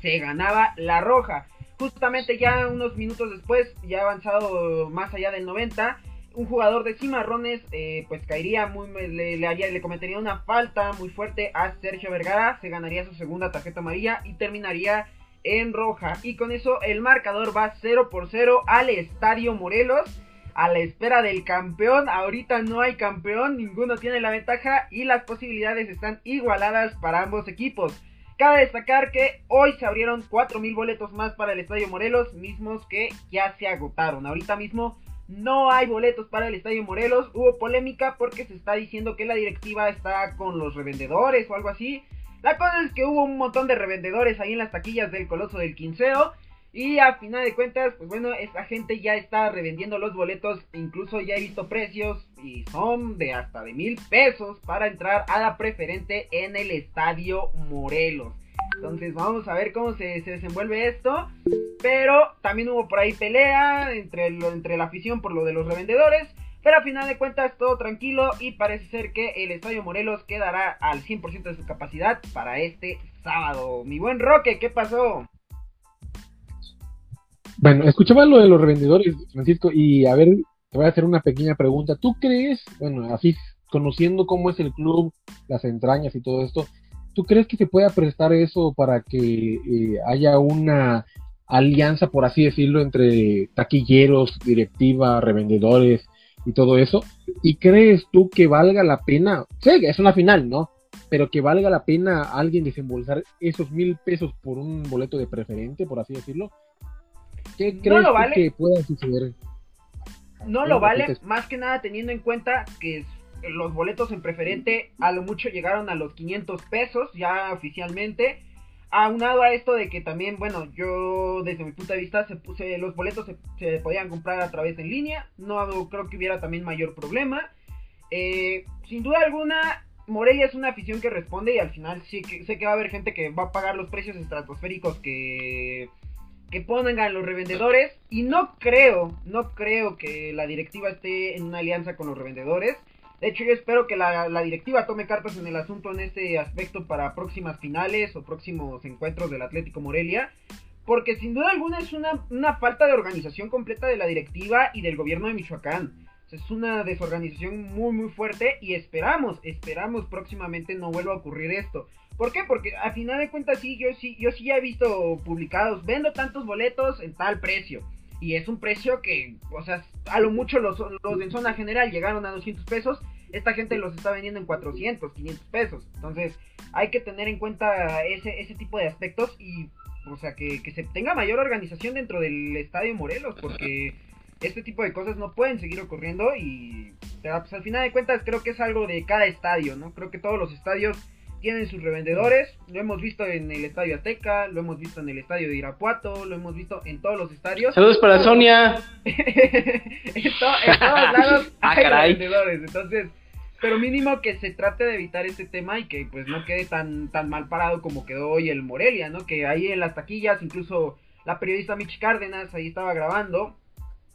se ganaba la roja. Justamente ya unos minutos después, ya avanzado más allá del 90, un jugador de Cimarrones eh, pues caería muy le, haría, le cometería una falta muy fuerte a Sergio Vergara, se ganaría su segunda tarjeta amarilla y terminaría en roja. Y con eso el marcador va 0 por 0 al Estadio Morelos. A la espera del campeón, ahorita no hay campeón, ninguno tiene la ventaja y las posibilidades están igualadas para ambos equipos. Cabe destacar que hoy se abrieron 4.000 boletos más para el Estadio Morelos, mismos que ya se agotaron. Ahorita mismo no hay boletos para el Estadio Morelos. Hubo polémica porque se está diciendo que la directiva está con los revendedores o algo así. La cosa es que hubo un montón de revendedores ahí en las taquillas del Coloso del Quinceo. Y a final de cuentas, pues bueno, esta gente ya está revendiendo los boletos. Incluso ya he visto precios y son de hasta de mil pesos para entrar a la preferente en el Estadio Morelos. Entonces vamos a ver cómo se, desenvuelve esto. Pero también hubo por ahí pelea entre, entre la afición por lo de los revendedores. Pero a final de cuentas todo tranquilo y parece ser que el Estadio Morelos quedará al 100% de su capacidad para este sábado. Mi buen Roque, ¿qué pasó? Bueno, escuchaba lo de los revendedores, Francisco, y a ver, te voy a hacer una pequeña pregunta. ¿Tú crees, bueno, así conociendo cómo es el club, las entrañas y todo esto, ¿tú crees que se pueda prestar eso para que eh, haya una alianza, por así decirlo, entre taquilleros, directiva, revendedores y todo eso. ¿Y crees tú que valga la pena? Sí, es una final, ¿no? Pero que valga la pena alguien desembolsar esos mil pesos por un boleto de preferente, por así decirlo. ¿Qué crees que pueda suceder? No lo vale, más que nada teniendo en cuenta que los boletos en preferente a lo mucho llegaron a los 500 pesos ya oficialmente Aunado a esto de que también, bueno, yo desde mi punto de vista se puse los boletos se, podían comprar a través en línea, no creo que hubiera también mayor problema. Eh, sin duda alguna, Morelia es una afición que responde y al final sí que sé que va a haber gente que va a pagar los precios estratosféricos que que pongan los revendedores y no creo, no creo que la directiva esté en una alianza con los revendedores. De hecho, yo espero que la, directiva tome cartas en el asunto en este aspecto para próximas finales o próximos encuentros del Atlético Morelia. Porque sin duda alguna es una, una falta de organización completa de la directiva y del gobierno de Michoacán. es una desorganización muy muy fuerte y esperamos, esperamos próximamente no vuelva a ocurrir esto. ¿Por qué? Porque a final de cuentas sí, yo sí, yo sí ya he visto publicados, vendo tantos boletos en tal precio. Y es un precio que, o sea, a lo mucho los, los en zona general llegaron a 200 pesos. Esta gente los está vendiendo en 400, 500 pesos. Entonces, hay que tener en cuenta ese, ese tipo de aspectos y, o sea, que, que se tenga mayor organización dentro del Estadio Morelos, porque este tipo de cosas no pueden seguir ocurriendo y, pues, al final de cuentas, creo que es algo de cada estadio, ¿no? Creo que todos los estadios tienen sus revendedores. Lo hemos visto en el Estadio Azteca, lo hemos visto en el Estadio de Irapuato, lo hemos visto en todos los estadios. Saludos para Sonia. [laughs] en, todos [laughs] lados ah, hay revendedores. Entonces, pero mínimo que se trate de evitar este tema y que pues no quede tan, tan mal parado como quedó hoy el Morelia, ¿no? Que ahí en las taquillas, incluso la periodista Mitch Cárdenas ahí estaba grabando.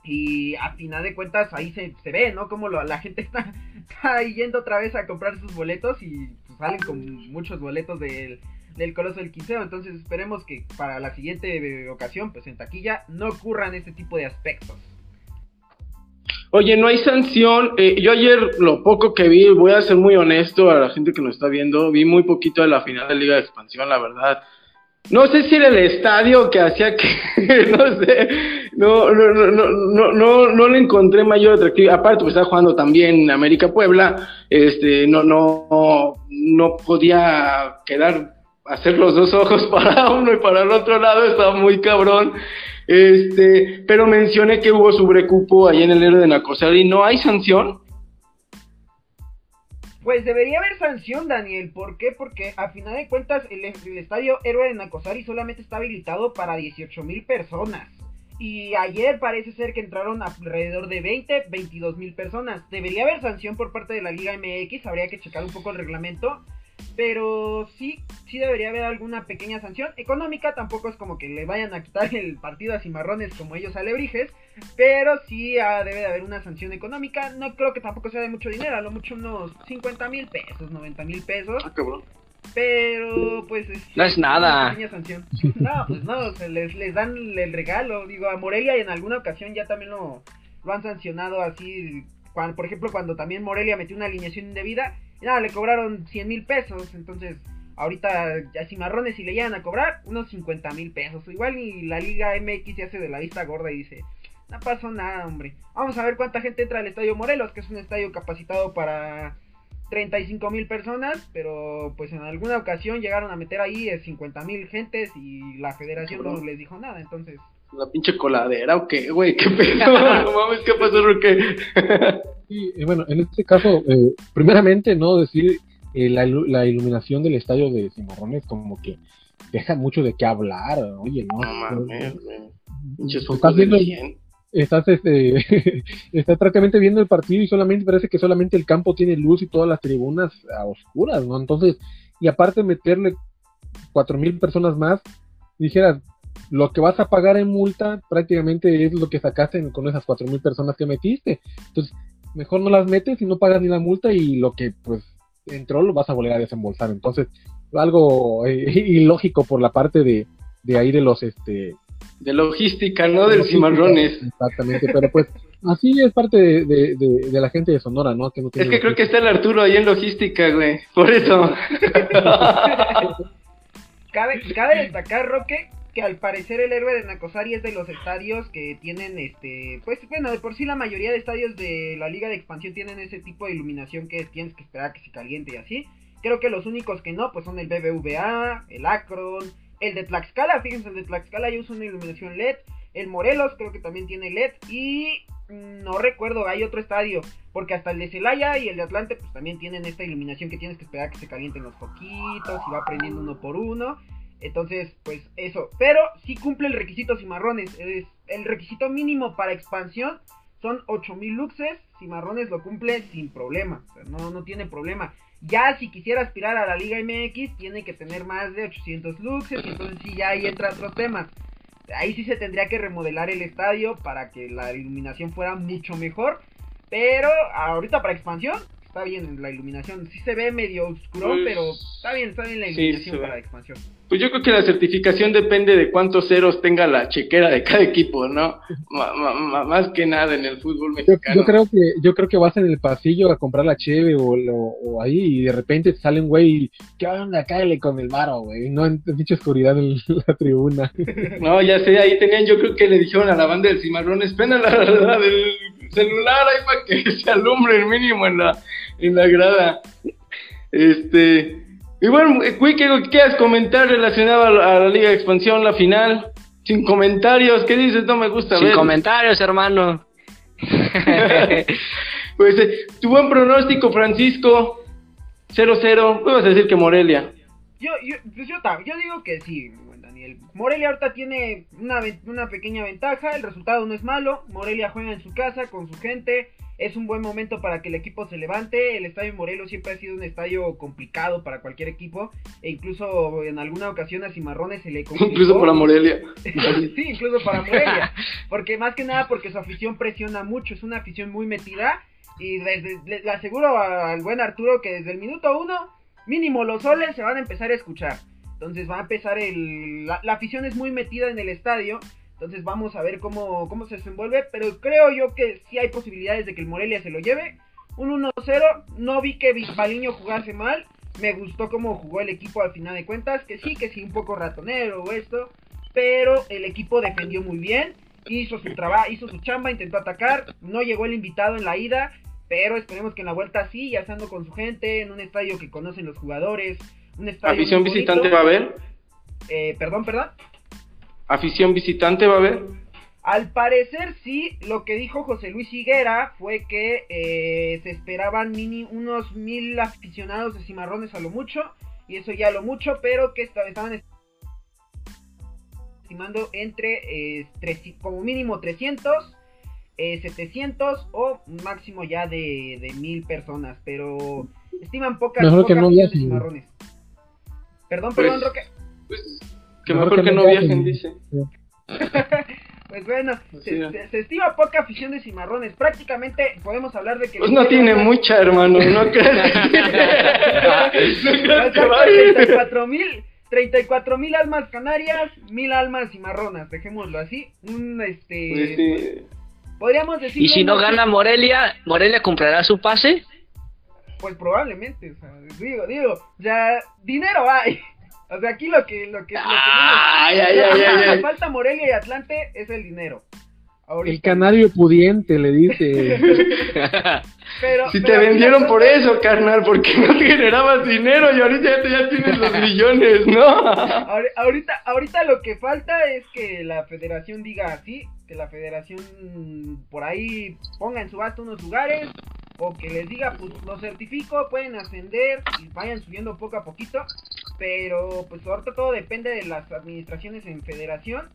Y a final de cuentas ahí se, se ve, ¿no? Como la gente [laughs] está, está yendo otra vez a comprar sus boletos y salen con muchos boletos del, del Coloso del Quinceo. Entonces esperemos que para la siguiente ocasión, pues en taquilla, no ocurran este tipo de aspectos. Oye, no hay sanción. Eh, yo ayer lo poco que vi, voy a ser muy honesto a la gente que nos está viendo, vi muy poquito de la final de Liga de Expansión, la verdad. No sé si era el estadio que hacía que, [laughs] no sé, no, no, no, no, no, no le encontré mayor atractividad. Aparte, pues estaba jugando también América Puebla, este, no, no, no podía quedar, hacer los dos ojos [laughs] para uno y para el otro lado, estaba muy cabrón. Este, pero mencioné que hubo sobrecupo ahí en el héroe de Nacosari, ¿no hay sanción? Pues debería haber sanción, Daniel. ¿Por qué? Porque a final de cuentas el, estadio Héroe de Nacosari solamente está habilitado para 18 mil personas. Y ayer parece ser que entraron alrededor de 20, 22 mil personas. Debería haber sanción por parte de la Liga MX. Habría que checar un poco el reglamento. Pero sí, sí debería haber alguna pequeña sanción. Económica tampoco es como que le vayan a quitar el partido a Cimarrones como ellos a Lebrijes. Pero sí ah, debe de haber una sanción económica. No creo que tampoco sea de mucho dinero, a lo mucho unos 50 mil pesos, 90 mil pesos. Ah, cabrón. Pero, pues. no es nada. No, pues no, les, les dan el regalo. Digo, a Morelia en alguna ocasión ya también lo, lo han sancionado así. Cuando, por ejemplo, cuando también Morelia metió una alineación indebida, nada, le cobraron 100 mil pesos. Entonces, ahorita ya Cimarrones si le llegan a cobrar unos 50 mil pesos. Igual y la Liga MX se hace de la vista gorda y dice, no pasó nada, hombre. Vamos a ver cuánta gente entra al Estadio Morelos, que es un estadio capacitado para 35 mil personas, pero pues en alguna ocasión llegaron a meter ahí 50 mil gentes y la federación no les dijo nada, entonces... ¿La pinche coladera o qué, güey? ¿Qué pedo? [laughs] no mames, ¿qué pasó, Roque? [laughs] sí, bueno, en este caso, eh, primeramente, no decir eh, la, la, iluminación del estadio de Cimarrones como que deja mucho de qué hablar, oye, ¿no? No mames, estás viendo, estás, este, [laughs] estás prácticamente viendo el partido y solamente parece que solamente el campo tiene luz y todas las tribunas a oscuras, ¿no? Entonces, y aparte meterle cuatro mil personas más, dijeras, lo que vas a pagar en multa prácticamente es lo que sacaste con esas cuatro mil personas que metiste. Entonces, mejor no las metes y no pagas ni la multa y lo que pues entró lo vas a volver a desembolsar. Entonces, algo eh, [laughs] ilógico por la parte de, de ahí de los este de logística, ¿no? Del cimarrones. Exactamente, pero pues así es parte de, de, la gente de Sonora, ¿no? Que es que creo que está el Arturo ahí en logística, güey. Por eso. [laughs] cabe, cabe destacar, Roque, que al parecer el héroe de Nacosari es de los estadios que tienen, este, pues bueno, de por sí la mayoría de estadios de la Liga de Expansión tienen ese tipo de iluminación que tienes que esperar que se caliente y así. Creo que los únicos que no, pues son el BBVA, el Akron, el de Tlaxcala, fíjense, el de Tlaxcala ya usa una iluminación LED. El Morelos creo que también tiene LED. Y mm, no recuerdo, hay otro estadio. Porque hasta el de Celaya y el de Atlante pues también tienen esta iluminación que tienes que esperar que se calienten los foquitos y va prendiendo uno por uno. Entonces, pues eso. Pero sí cumple el requisito Cimarrones. Es el requisito mínimo para expansión son 8000 luxes. Cimarrones lo cumple sin problema. O sea, no, no tiene problema. Ya si quisiera aspirar a la Liga MX, tiene que tener más de 800 luxes, y entonces sí, ya ahí entran otros temas. Ahí sí se tendría que remodelar el estadio para que la iluminación fuera mucho mejor. Pero ahorita para expansión, está bien la iluminación. Sí se ve medio oscuro, pues, pero está bien, está bien la iluminación para expansión. Pues yo creo que la certificación depende de cuántos ceros tenga la chequera de cada equipo, ¿no? más que nada en el fútbol mexicano. Yo, creo que yo creo que vas en el pasillo a comprar la cheve o, ahí y de repente te sale un güey, ¿qué onda? Cállale con el varo, güey. No en dicha oscuridad en [laughs] la tribuna. No, ya sé, ahí tenían, yo creo que le dijeron a la banda del cimarrón, espera la, la, del celular ahí para que [laughs] se alumbre el mínimo en la, en la grada. Este... Y bueno, güey, ¿qué quieres comentar relacionado a la, Liga de Expansión, la final? Sin comentarios, ¿qué dices? No me gusta Sin comentarios, hermano. [laughs] pues, eh, tu buen pronóstico, Francisco. 0-0. ¿Qué vas a decir que Morelia? Yo, yo, pues yo, yo digo que sí, Daniel. Morelia ahorita tiene una, una pequeña ventaja. El resultado no es malo. Morelia juega en su casa con su gente es un buen momento para que el equipo se levante. El estadio Morelos siempre ha sido un estadio complicado para cualquier equipo. E incluso en alguna ocasión a Cimarrones se le [laughs] complicó. Incluso para Morelia. [laughs] sí, incluso para Morelia. Porque más que nada porque su afición presiona mucho. Es una afición muy metida. Y le aseguro al buen Arturo que desde el minuto uno, mínimo los soles se van a empezar a escuchar. Entonces va a empezar el... la afición es muy metida en el estadio. Entonces vamos a ver cómo, cómo se desenvuelve. Pero creo yo que sí hay posibilidades de que el Morelia se lo lleve. Un 1-0. No vi que Baliño jugase mal. Me gustó cómo jugó el equipo al final de cuentas. Que sí, que sí, un poco ratonero o esto. Pero el equipo defendió muy bien. Hizo su trabajo, hizo su chamba, intentó atacar. No llegó el invitado en la ida. Pero esperemos que en la vuelta sí, ya estando con su gente, en un estadio que conocen los jugadores. Un estadio ¿Afición visitante va a haber? Eh, perdón, perdón afición visitante va a haber? Al parecer sí, lo que dijo José Luis Higuera fue que eh, se esperaban mini, unos mil aficionados de Cimarrones a lo mucho, y eso ya lo mucho, pero que estaban estimando entre eh, como mínimo 300, 700 eh, o máximo ya de, de mil personas, pero estiman pocas, Mejor que no Cimarrones. Perdón, perdón, pues, Roque. Pues, que mejor, que, no viajen, dice. [laughs] Pues bueno, Pues se, sí. se- se estima poca afición de cimarrones. Prácticamente podemos hablar de que. Pues no tiene mucha, hermano, no [laughs] creas no creas que vaya. 34 mil 34 mil almas canarias, mil almas cimarronas, dejémoslo así. Un este. Pues sí. Podríamos decir. Y si no gana [laughs] Morelia, Morelia comprará su pase. Pues probablemente, o sea, digo, digo, sea, dinero hay. O sea, aquí lo que, lo que, lo que Ay, ay, lo que ay, nos ay, ay. falta Morelia y Atlante es el dinero. El canario pudiente le dice. [laughs] Pero, Si te vendieron por eso, carnal, porque no [laughs] generabas dinero y ahorita ya, te- ya tienes los millones, ¿no? [laughs] ahori- Ahorita, ahorita lo que falta es que la federación diga así, que la federación por ahí ponga en subasta unos lugares, o que les diga, pues lo certifico, pueden ascender y vayan subiendo poco a poquito, pero pues ahorita todo depende de las administraciones en federación.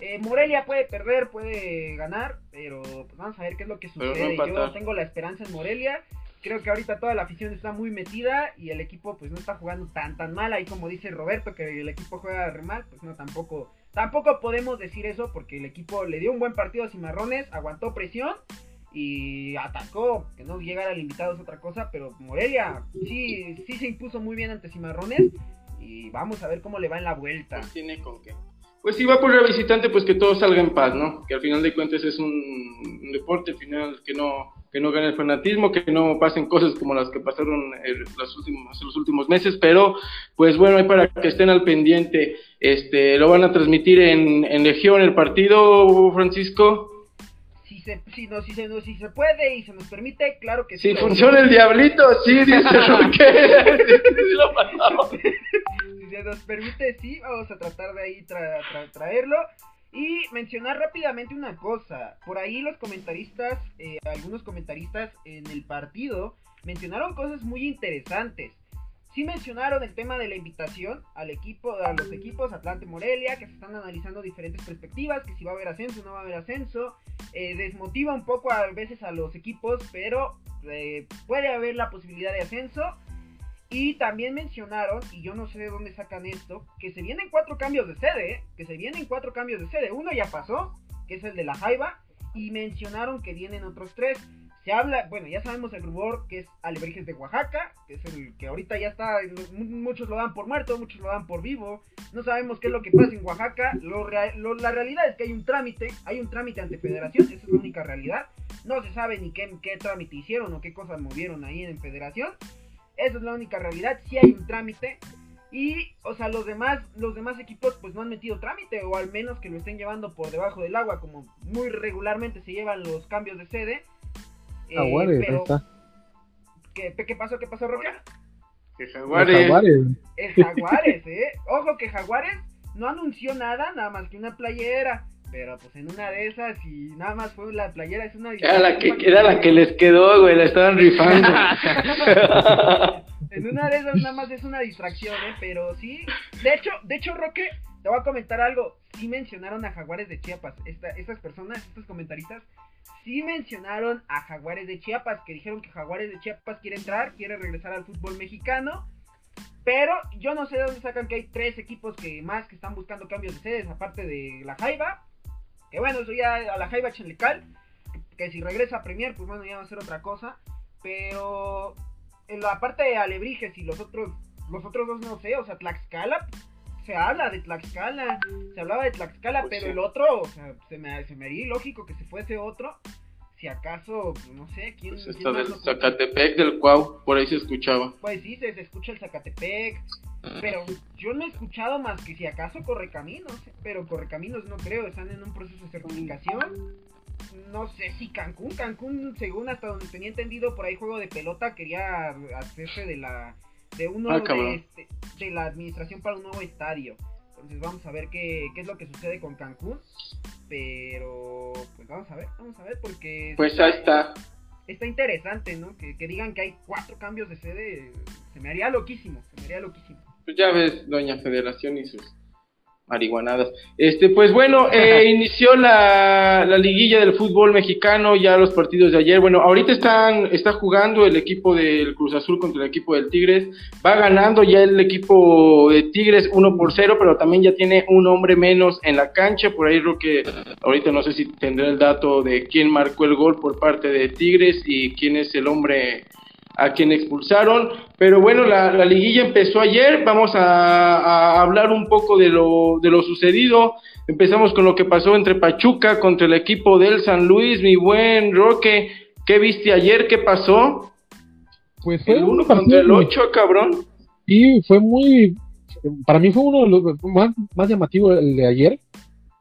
Eh, Morelia puede perder, puede ganar, pero pues vamos a ver qué es lo que no sucede. Yo tengo la esperanza en Morelia. Creo que ahorita toda la afición está muy metida y el equipo pues no está jugando tan tan mal. Ahí como dice Roberto que el equipo juega re mal, pues no tampoco tampoco podemos decir eso porque el equipo le dio un buen partido a Cimarrones, aguantó presión y atacó, que no llegara al invitado es otra cosa, pero Morelia sí sí se impuso muy bien ante Cimarrones y vamos a ver cómo le va en la vuelta. Pues tiene con qué. Pues si va por el visitante, pues que todo salga en paz, ¿no? Que al final de cuentas es un, deporte, al final que no que no gane el fanatismo, que no pasen cosas como las que pasaron últimos los últimos meses, pero pues bueno, hay para que estén al pendiente. Este, lo van a transmitir en, en Legión el partido, Francisco. Si se, si, no, si, se, no, si se puede y se nos permite, claro que sí. Si lo- funciona el diablito, sí, dice [laughs] Roque. Sí [laughs] lo pasamos. [laughs] si se nos permite, sí, vamos a tratar de ahí tra- tra- traerlo. Y mencionar rápidamente una cosa. Por ahí los comentaristas, eh, algunos comentaristas en el partido, mencionaron cosas muy interesantes. Sí mencionaron el tema de la invitación al equipo, a los equipos Atlante Morelia, que se están analizando diferentes perspectivas, que si va a haber ascenso, no va a haber ascenso. Eh, desmotiva un poco a veces a los equipos, pero eh, puede haber la posibilidad de ascenso. Y también mencionaron, y yo no sé de dónde sacan esto, que se vienen cuatro cambios de sede, ¿eh? que se vienen cuatro cambios de sede. Uno ya pasó, que es el de la Jaiba, y mencionaron que vienen otros tres. Se habla, bueno, ya sabemos el rumor que es Alebrijes de Oaxaca, que es el que ahorita ya está, mu- muchos lo dan por muerto, muchos lo dan por vivo. No sabemos qué es lo que pasa en Oaxaca. Lo lo- la realidad es que hay un trámite, hay un trámite ante federación, esa es la única realidad. No se sabe ni qué, qué trámite hicieron o qué cosas movieron ahí en federación. Esa es la única realidad, sí hay un trámite. Y, o sea, los demás, los demás equipos pues no han metido trámite, o al menos que lo estén llevando por debajo del agua, como muy regularmente se llevan los cambios de sede. Eh, Jaguares, ahí está. ¿qué, ¿qué pasó? ¿Qué pasó, Roque? Que Los Jaguares. Jaguares. El Jaguares, ¿eh? Ojo que Jaguares no anunció nada, nada más que una playera. Pero pues en una de esas y nada más fue la playera, es una... Era la que, era la que les quedó, güey, la estaban [laughs] rifando. En una de esas nada más es una distracción, ¿eh? Pero sí. De hecho, de hecho, Roque, te voy a comentar algo. Sí mencionaron a Jaguares de Chiapas. Esta, estas personas, estos comentaristas, sí mencionaron a Jaguares de Chiapas. Que dijeron que Jaguares de Chiapas quiere entrar, quiere regresar al fútbol mexicano. Pero yo no sé de dónde sacan que hay tres equipos que más que están buscando cambios de sedes, aparte de la Jaiba. Que bueno, eso ya a la Jaiba Chelecal. Que, que si regresa a Premier, pues bueno, ya va a ser otra cosa. Pero en la parte de Alebrijes y los otros, los otros dos no sé, o sea, Tlaxcala, se habla de Tlaxcala, se hablaba de Tlaxcala, Pues pero sí. el otro, o sea, se me, se me haría ilógico que se fuese otro, si acaso, pues, no sé, quién, Pues más del Zacatepec, del Cuau, por ahí se escuchaba. Pues sí, se, se escucha el Zacatepec, pero yo no he escuchado más que si acaso Correcaminos, pero Correcaminos no creo, están en un proceso de certificación. No sé si Cancún, Cancún, según hasta donde tenía entendido, por ahí juego de pelota quería hacerse de la de uno Ah, de, este- de la administración para un nuevo estadio. Entonces vamos a ver qué, qué es lo que sucede con Cancún. Pero pues vamos a ver, vamos a ver porque Pues ahí está. está interesante, ¿no? Que, que digan que hay cuatro cambios de sede, se me haría loquísimo, se me haría loquísimo. Pues ya ves, Doña Federación y sus marihuanadas. Este, pues bueno, eh, inició la, la, liguilla del fútbol mexicano, ya los partidos de ayer. Bueno, ahorita están, está jugando el equipo del Cruz Azul contra el equipo del Tigres. Va ganando ya el equipo de Tigres 1 por 0, pero también ya tiene un hombre menos en la cancha. Por ahí creo que ahorita no sé si tendrá el dato de quién marcó el gol por parte de Tigres y quién es el hombre a quien expulsaron. Pero bueno, la, liguilla empezó ayer. Vamos a, hablar un poco de lo, de lo sucedido. Empezamos con lo que pasó entre Pachuca contra el equipo del San Luis. Mi buen Roque, ¿qué viste ayer? ¿Qué pasó? Pues fue el uno contra el ocho, cabrón. Y fue muy. Para mí fue uno de los más, más llamativos el de ayer.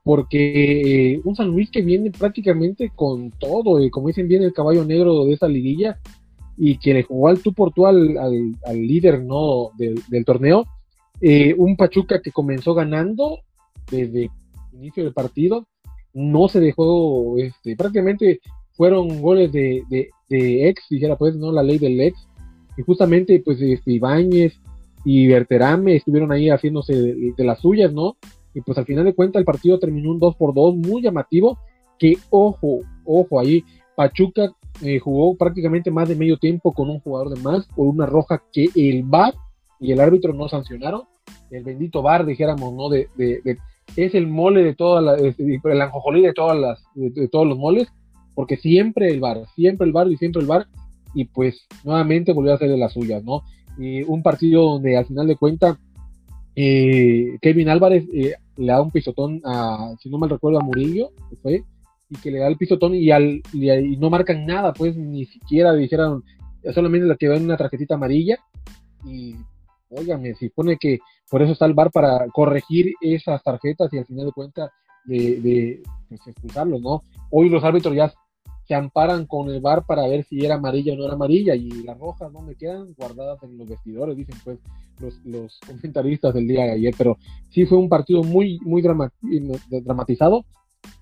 Porque eh, un San Luis que viene prácticamente con todo, y como dicen bien el caballo negro de esa liguilla, y que le jugó al tú por tú al, al, líder no del, torneo. Eh, un Pachuca que comenzó ganando desde el inicio del partido, no se dejó, este, prácticamente fueron goles de, de, ex, dijera pues, ¿no? La ley del ex. Y justamente, pues, este, Ibáñez y Berterame estuvieron ahí haciéndose de, de, las suyas, ¿no? Y pues al final de cuentas el partido terminó un 2 por 2 muy llamativo, que ojo, ojo ahí, Pachuca eh, jugó prácticamente más de medio tiempo con un jugador de más por una roja que el VAR y el árbitro no sancionaron. El bendito VAR, dijéramos, ¿no? De, es el mole de todas las, el anjojolí de todas las, de, todos los moles, porque siempre el VAR, siempre el VAR y siempre el VAR, y pues nuevamente volvió a hacer de las suyas, ¿no? Y un partido donde al final de cuentas eh, Kevin Álvarez eh, le da un pisotón a, si no mal recuerdo, a Murillo, fue, que le da el pisotón y, al, y, no marcan nada, pues ni siquiera dijeron, solamente la que ven una tarjetita amarilla y óigame, si pone que por eso está el bar para corregir esas tarjetas y al final de cuentas de, de pues, ¿no? Hoy los árbitros ya se amparan con el bar para ver si era amarilla o no era amarilla y las rojas me quedan guardadas en los vestidores, dicen pues los, los comentaristas del día de ayer, pero sí fue un partido muy, muy dramatizado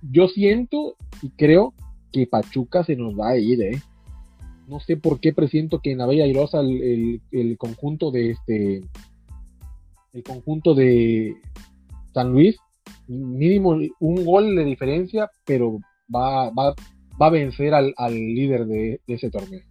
yo siento y creo que Pachuca se nos va a ir, ¿eh? No sé por qué presiento que en la Bella Airosa el, el, conjunto de este el conjunto de San Luis mínimo un gol de diferencia, pero va, va, va a vencer al, al líder de, de, ese torneo.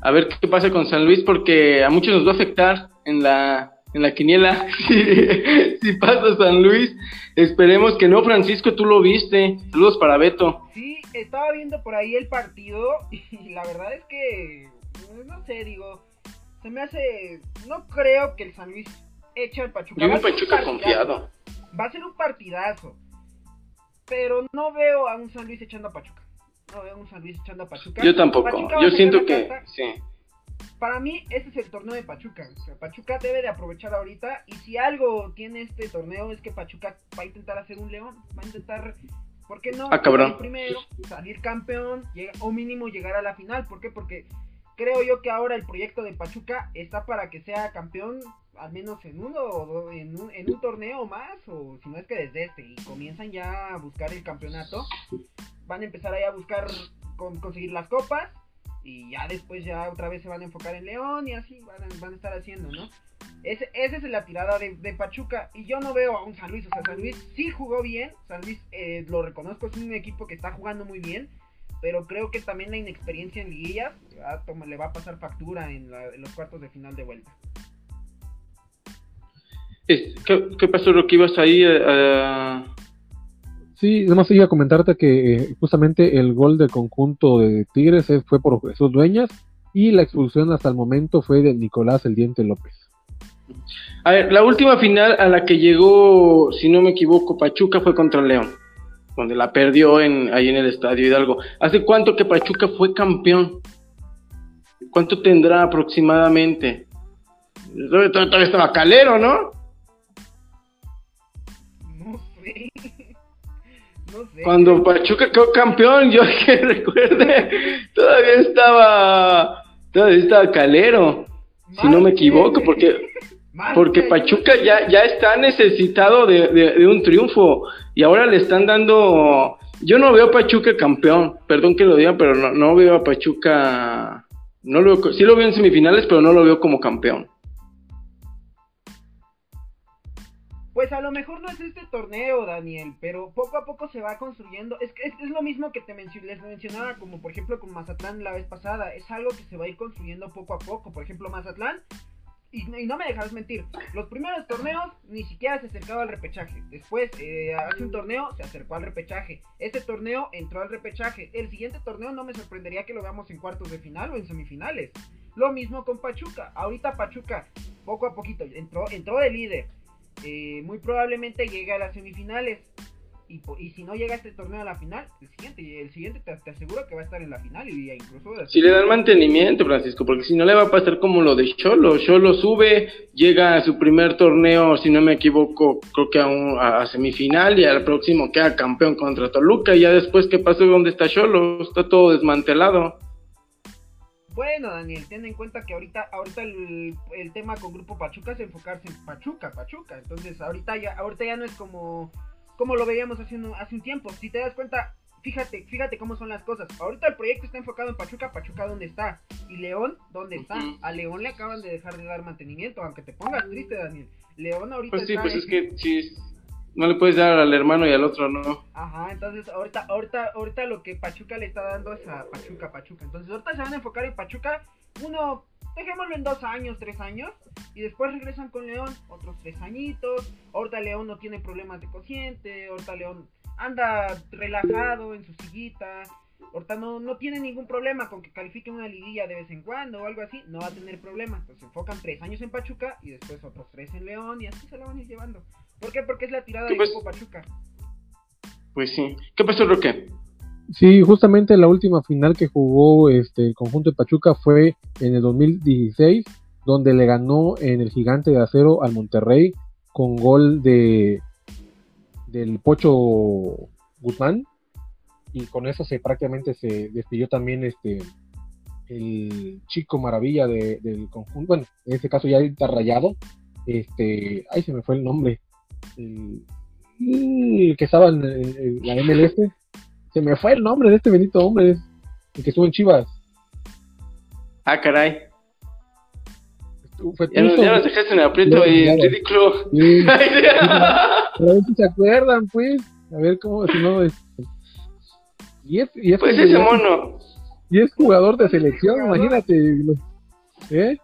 A ver qué pasa con San Luis, porque a muchos nos va a afectar en la en la quiniela [laughs] si, pasa San Luis. Esperemos que no, Francisco, tú lo viste. Saludos para Beto. Sí, estaba viendo por ahí el partido [laughs] y la verdad es que, no sé, digo, se me hace, no creo que el San Luis eche al Pachuca. Yo un Pachuca confiado. Va a ser un partidazo, pero no veo a un San Luis echando a Pachuca. No veo a un San Luis echando a Pachuca. Yo tampoco, yo siento que, sí para mí este es el torneo de Pachuca. Pachuca debe de aprovechar ahorita. Y si algo tiene este torneo es que Pachuca va a intentar hacer un león. Va a intentar, ¿por qué no? Ah, cabrón. Primero, salir campeón o mínimo llegar a la final. ¿Por qué? Porque creo yo que ahora el proyecto de Pachuca está para que sea campeón al menos en uno o en un, en un torneo más. O si no es que desde este. Y comienzan ya a buscar el campeonato. Van a empezar ahí a buscar conseguir las copas y ya después ya otra vez se van a enfocar en León y así van a, van a estar haciendo, ¿no? Ese, esa es la tirada de, Pachuca y yo no veo a un San Luis, o sea, San Luis sí jugó bien, San Luis eh, lo reconozco, es un equipo que está jugando muy bien, pero creo que también la inexperiencia en liguillas le va a pasar factura en, los cuartos de final de vuelta. ¿Qué, pasó, lo que ibas ahí a, Sí, además iba a comentarte que eh, justamente el gol del conjunto de Tigres fue por Jesús Dueñas y la expulsión hasta el momento fue de Nicolás El Diente López. A ver, la última final a la que llegó, si no me equivoco, Pachuca fue contra León, donde la perdió en, ahí en el Estadio Hidalgo. ¿Hace cuánto que Pachuca fue campeón? ¿Cuánto tendrá aproximadamente? Todavía estaba Calero, ¿no? Cuando Pachuca quedó campeón, yo [laughs] que recuerde, todavía estaba, todavía estaba Calero, si no me equivoco, porque, porque Pachuca ya, ya está necesitado de, de, un triunfo y ahora le están dando, yo no veo a Pachuca campeón, perdón que lo diga, pero no, no veo a Pachuca No lo, sí lo veo en semifinales, pero no lo veo como campeón. Pues a lo mejor no es este torneo, Daniel, pero poco a poco se va construyendo. Es es, es, lo mismo que te les mencionaba, como por ejemplo con Mazatlán la vez pasada. Es algo que se va a ir construyendo poco a poco. Por ejemplo, Mazatlán, y, y no me dejarás mentir, los primeros torneos ni siquiera se acercaba al repechaje. Después, eh, hace un torneo, se acercó al repechaje. Este torneo entró al repechaje. El siguiente torneo no me sorprendería que lo veamos en cuartos de final o en semifinales. Lo mismo con Pachuca. Ahorita Pachuca, poco a poquito, entró, entró de líder eh, muy probablemente llegue a las semifinales. Y, y, si no llega este torneo a la final, el siguiente, el siguiente te, te, aseguro que va a estar en la final y incluso... Si le dan mantenimiento, Francisco, porque si no le va a pasar como lo de Cholo. Cholo sube, llega a su primer torneo, si no me equivoco, creo que a, un, a, semifinal y al próximo queda campeón contra Toluca. Y ya después, ¿qué pasó? ¿Dónde está Cholo? Está todo desmantelado. Bueno, Daniel, ten en cuenta que ahorita, ahorita el, el, tema con Grupo Pachuca es enfocarse en Pachuca, Pachuca. Entonces, ahorita ya, ahorita ya no es como, como lo veíamos hace un, hace un tiempo. Si te das cuenta, fíjate, fíjate cómo son las cosas. Ahorita el proyecto está enfocado en Pachuca, Pachuca dónde está. Y León, ¿dónde está? A León le acaban de dejar de dar mantenimiento, aunque te pongas triste, Daniel. León ahorita Pues sí, está pues en- es que sí, no le puedes dar al hermano y al otro no. Ajá, entonces ahorita, ahorita, ahorita lo que Pachuca le está dando es a Pachuca, Pachuca. Entonces ahorita se van a enfocar en Pachuca, uno, dejémoslo en dos años, tres años, y después regresan con León, otros tres añitos. Ahorita León no tiene problemas de cociente, ahorita León anda relajado en su sillita. Ahorita no, no tiene ningún problema con que califique una liguilla de vez en cuando o algo así, no va a tener problema. Entonces se enfocan tres años en Pachuca y después otros tres en León y así se la van a ir llevando. ¿Por qué? Porque es la tirada ¿Qué del pues? grupo Pachuca. Pues sí. ¿Qué pasó, Roque? Sí, justamente la última final que jugó este el conjunto de Pachuca fue en el 2016, donde le ganó en el Gigante de Acero al Monterrey con gol de del Pocho Guzmán y con eso se prácticamente se despidió también este el chico maravilla de- del conjunto, bueno, en este caso ya está rayado, este, ay se me fue el nombre, el, el que estaba en, la MLS, se me fue el nombre de este bendito hombre, el que estuvo en Chivas. Ah, caray. Fue Ya nos, Tuzo. ya nos dejaste en aprieto y ya. ridículo. Sí, [laughs] a ver si se acuerdan, pues. A ver cómo, si no. es- Y es, y es, pues ese es- mono. y es jugador de selección, imagínate. ¿Eh?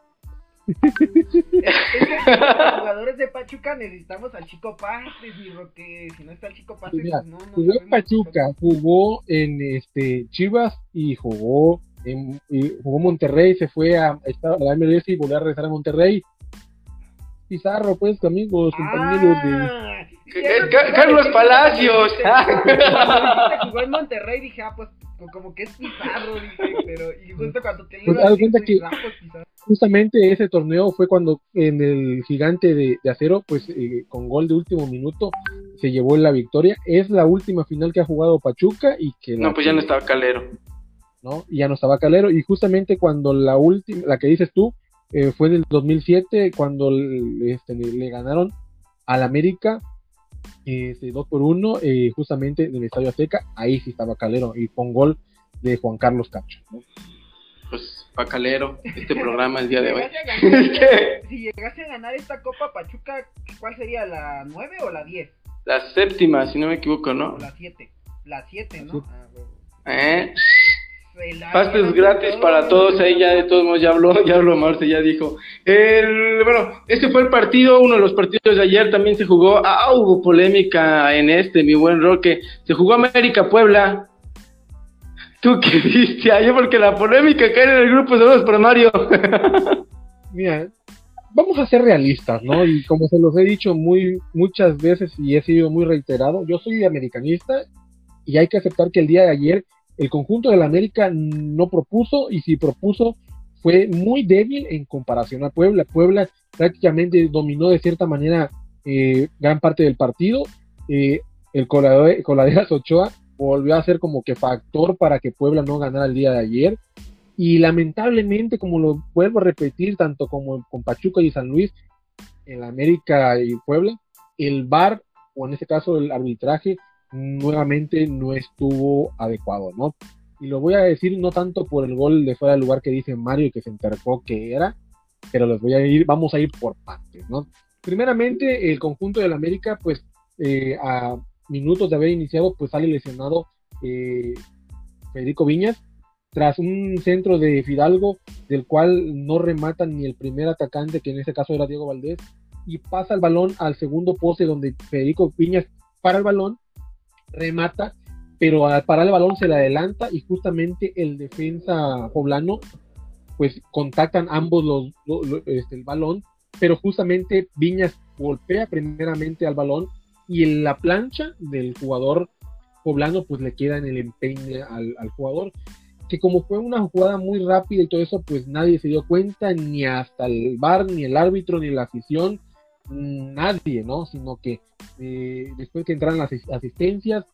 Los [laughs] jugadores de Pachuca necesitamos al Chico mi Roque. Si no está el Chico Pastes, Mira, no, no Jugó en Pachuca, jugó en este Chivas y jugó en y jugó Monterrey, se fue a, a la MLS y volvió a regresar a Monterrey. Pizarro, pues, amigos, compañeros de. Ah, sí, Eh, eso Ca- te iba a Carlos Palacios. [laughs] Dijiste jugó en Monterrey, dije, ah, pues como que es Pizarro, dije, pero. Y justo cuando te Pues, iba a cuenta tú que- ah, pues, Pizarro. justamente ese torneo fue cuando en el gigante de, de acero, pues eh, con gol de último minuto, se llevó la victoria. Es la última final que ha jugado Pachuca y que... No, pues ya que- no estaba Calero. ¿no? Y ya no estaba Calero. Y justamente cuando la última, la que dices tú, eh, fue en el 2007, cuando le, este, le- le ganaron al América este, 2 por 1, justamente en el Estadio Azteca, ahí sí estaba Calero y con gol de Juan Carlos Cacho. ¿no? Pues pa' Calero, este programa el día de hoy. Llegase ganar- [laughs] Si llegase a ganar esta Copa Pachuca, ¿cuál sería? ¿La 9 o la 10? la séptima, si no me equivoco, ¿no? O la 7. La 7, ¿no? Sí. Ah. ¿Eh? Pastes gratis para todo. todos, ahí ya de todos modos ya habló, ya habló Marce, ya dijo. El, bueno, este fue el partido, uno de los partidos de ayer también se jugó, ah, hubo polémica en este, mi buen Roque, se jugó América Puebla. ¿Tú qué [laughs] viste ayer? Porque la polémica cae en el grupo de los para Mario. [laughs] Mira, vamos a ser realistas, ¿no? Y como se los he dicho muy muchas veces y he sido muy reiterado, yo soy americanista y hay que aceptar que el día de ayer el conjunto de la América no propuso y si propuso fue muy débil en comparación a Puebla. Puebla prácticamente dominó de cierta manera eh, gran parte del partido. Eh, el Colade- Coladeras Ochoa volvió a ser como que factor para que Puebla no ganara el día de ayer. Y lamentablemente, como lo vuelvo a repetir, tanto como con Pachuca y San Luis, en América y Puebla, el VAR, o en este caso el arbitraje, nuevamente no estuvo adecuado, ¿no? Y lo voy a decir no tanto por el gol de fuera del lugar que dice Mario que se entercó que era, pero los voy a ir, vamos a ir por partes, ¿no? Primeramente, el conjunto del América, pues eh, a minutos de haber iniciado, pues sale lesionado eh, Federico Viñas, tras un centro de Fidalgo, del cual no remata ni el primer atacante, que en este caso era Diego Valdés, y pasa el balón al segundo poste donde Federico Viñas para el balón, remata, pero al parar el balón se le adelanta y justamente el defensa poblano, pues contactan ambos los, este, el balón, pero justamente Viñas golpea primeramente al balón y en la plancha del jugador poblano pues le queda en el empeine al, al jugador que como fue una jugada muy rápida y todo eso, pues nadie se dio cuenta, ni hasta el bar, ni el árbitro, ni la afición, nadie, ¿no? Sino que eh, después que entraron las asistencias,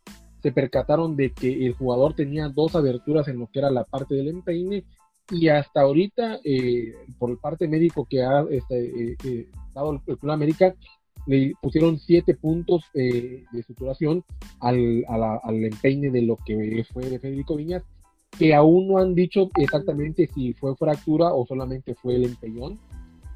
se percataron de que el jugador tenía dos aberturas en lo que era la parte del empeine y hasta ahorita, eh, por el parte médico que ha este, eh, dado el Club América, le pusieron siete puntos de suturación al, al empeine de lo que fue de Federico Viñas que aún no han dicho exactamente si fue fractura o solamente fue el empeñón,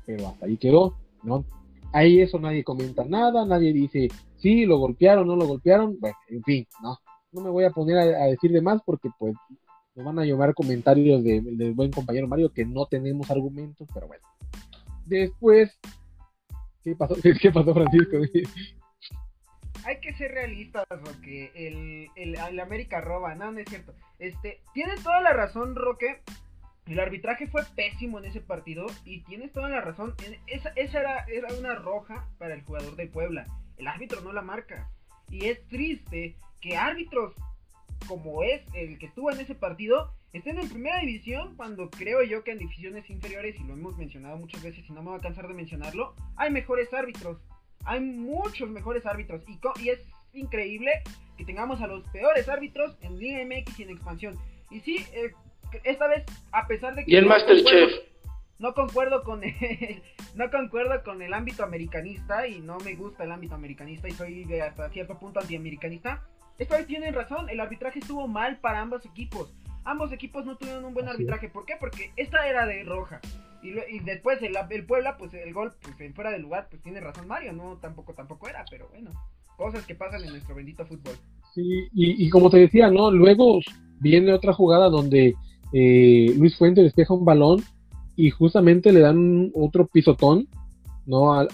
pero hasta ahí quedó, ¿no? Ahí eso nadie comenta nada, nadie dice sí, lo golpearon, no lo golpearon, bueno, en fin, ¿no? No me voy a poner a, decir de más porque pues nos van a llamar comentarios del buen compañero Mario que no tenemos argumentos, pero bueno. Después, ¿qué pasó? [laughs] ¿Qué pasó Francisco? [laughs] hay que ser realistas, Roque. El, el, América roba, no, no es cierto. Este, tienes toda la razón, Roque. El arbitraje fue pésimo en ese partido y tienes toda la razón. Esa, era una roja para el jugador de Puebla. El árbitro no la marca. Y es triste que árbitros como es el que estuvo en ese partido estén en primera división cuando creo yo que en divisiones inferiores, y lo hemos mencionado muchas veces y no me voy a cansar de mencionarlo, hay mejores árbitros. Hay muchos mejores árbitros y, y es increíble que tengamos a los peores árbitros en Liga MX y en expansión. Y sí, eh, esta vez, a pesar de que... Y el Masterchef. No concuerdo con el, [laughs] no concuerdo con el ámbito americanista y no me gusta el ámbito americanista y soy de hasta cierto punto antiamericanista. Esta vez tienen razón, el arbitraje estuvo mal para ambos equipos. Ambos equipos no tuvieron un buen arbitraje. ¿Por qué? Porque esta era de roja. Y, y después el, el, Puebla, pues el gol, pues en fuera de lugar, pues tiene razón Mario, no, tampoco, tampoco era, pero bueno, cosas que pasan en nuestro bendito fútbol. Sí, y, como te decía, ¿no? Luego viene otra jugada donde eh, Luis Fuentes despeja un balón y justamente le dan otro pisotón, ¿no? Al,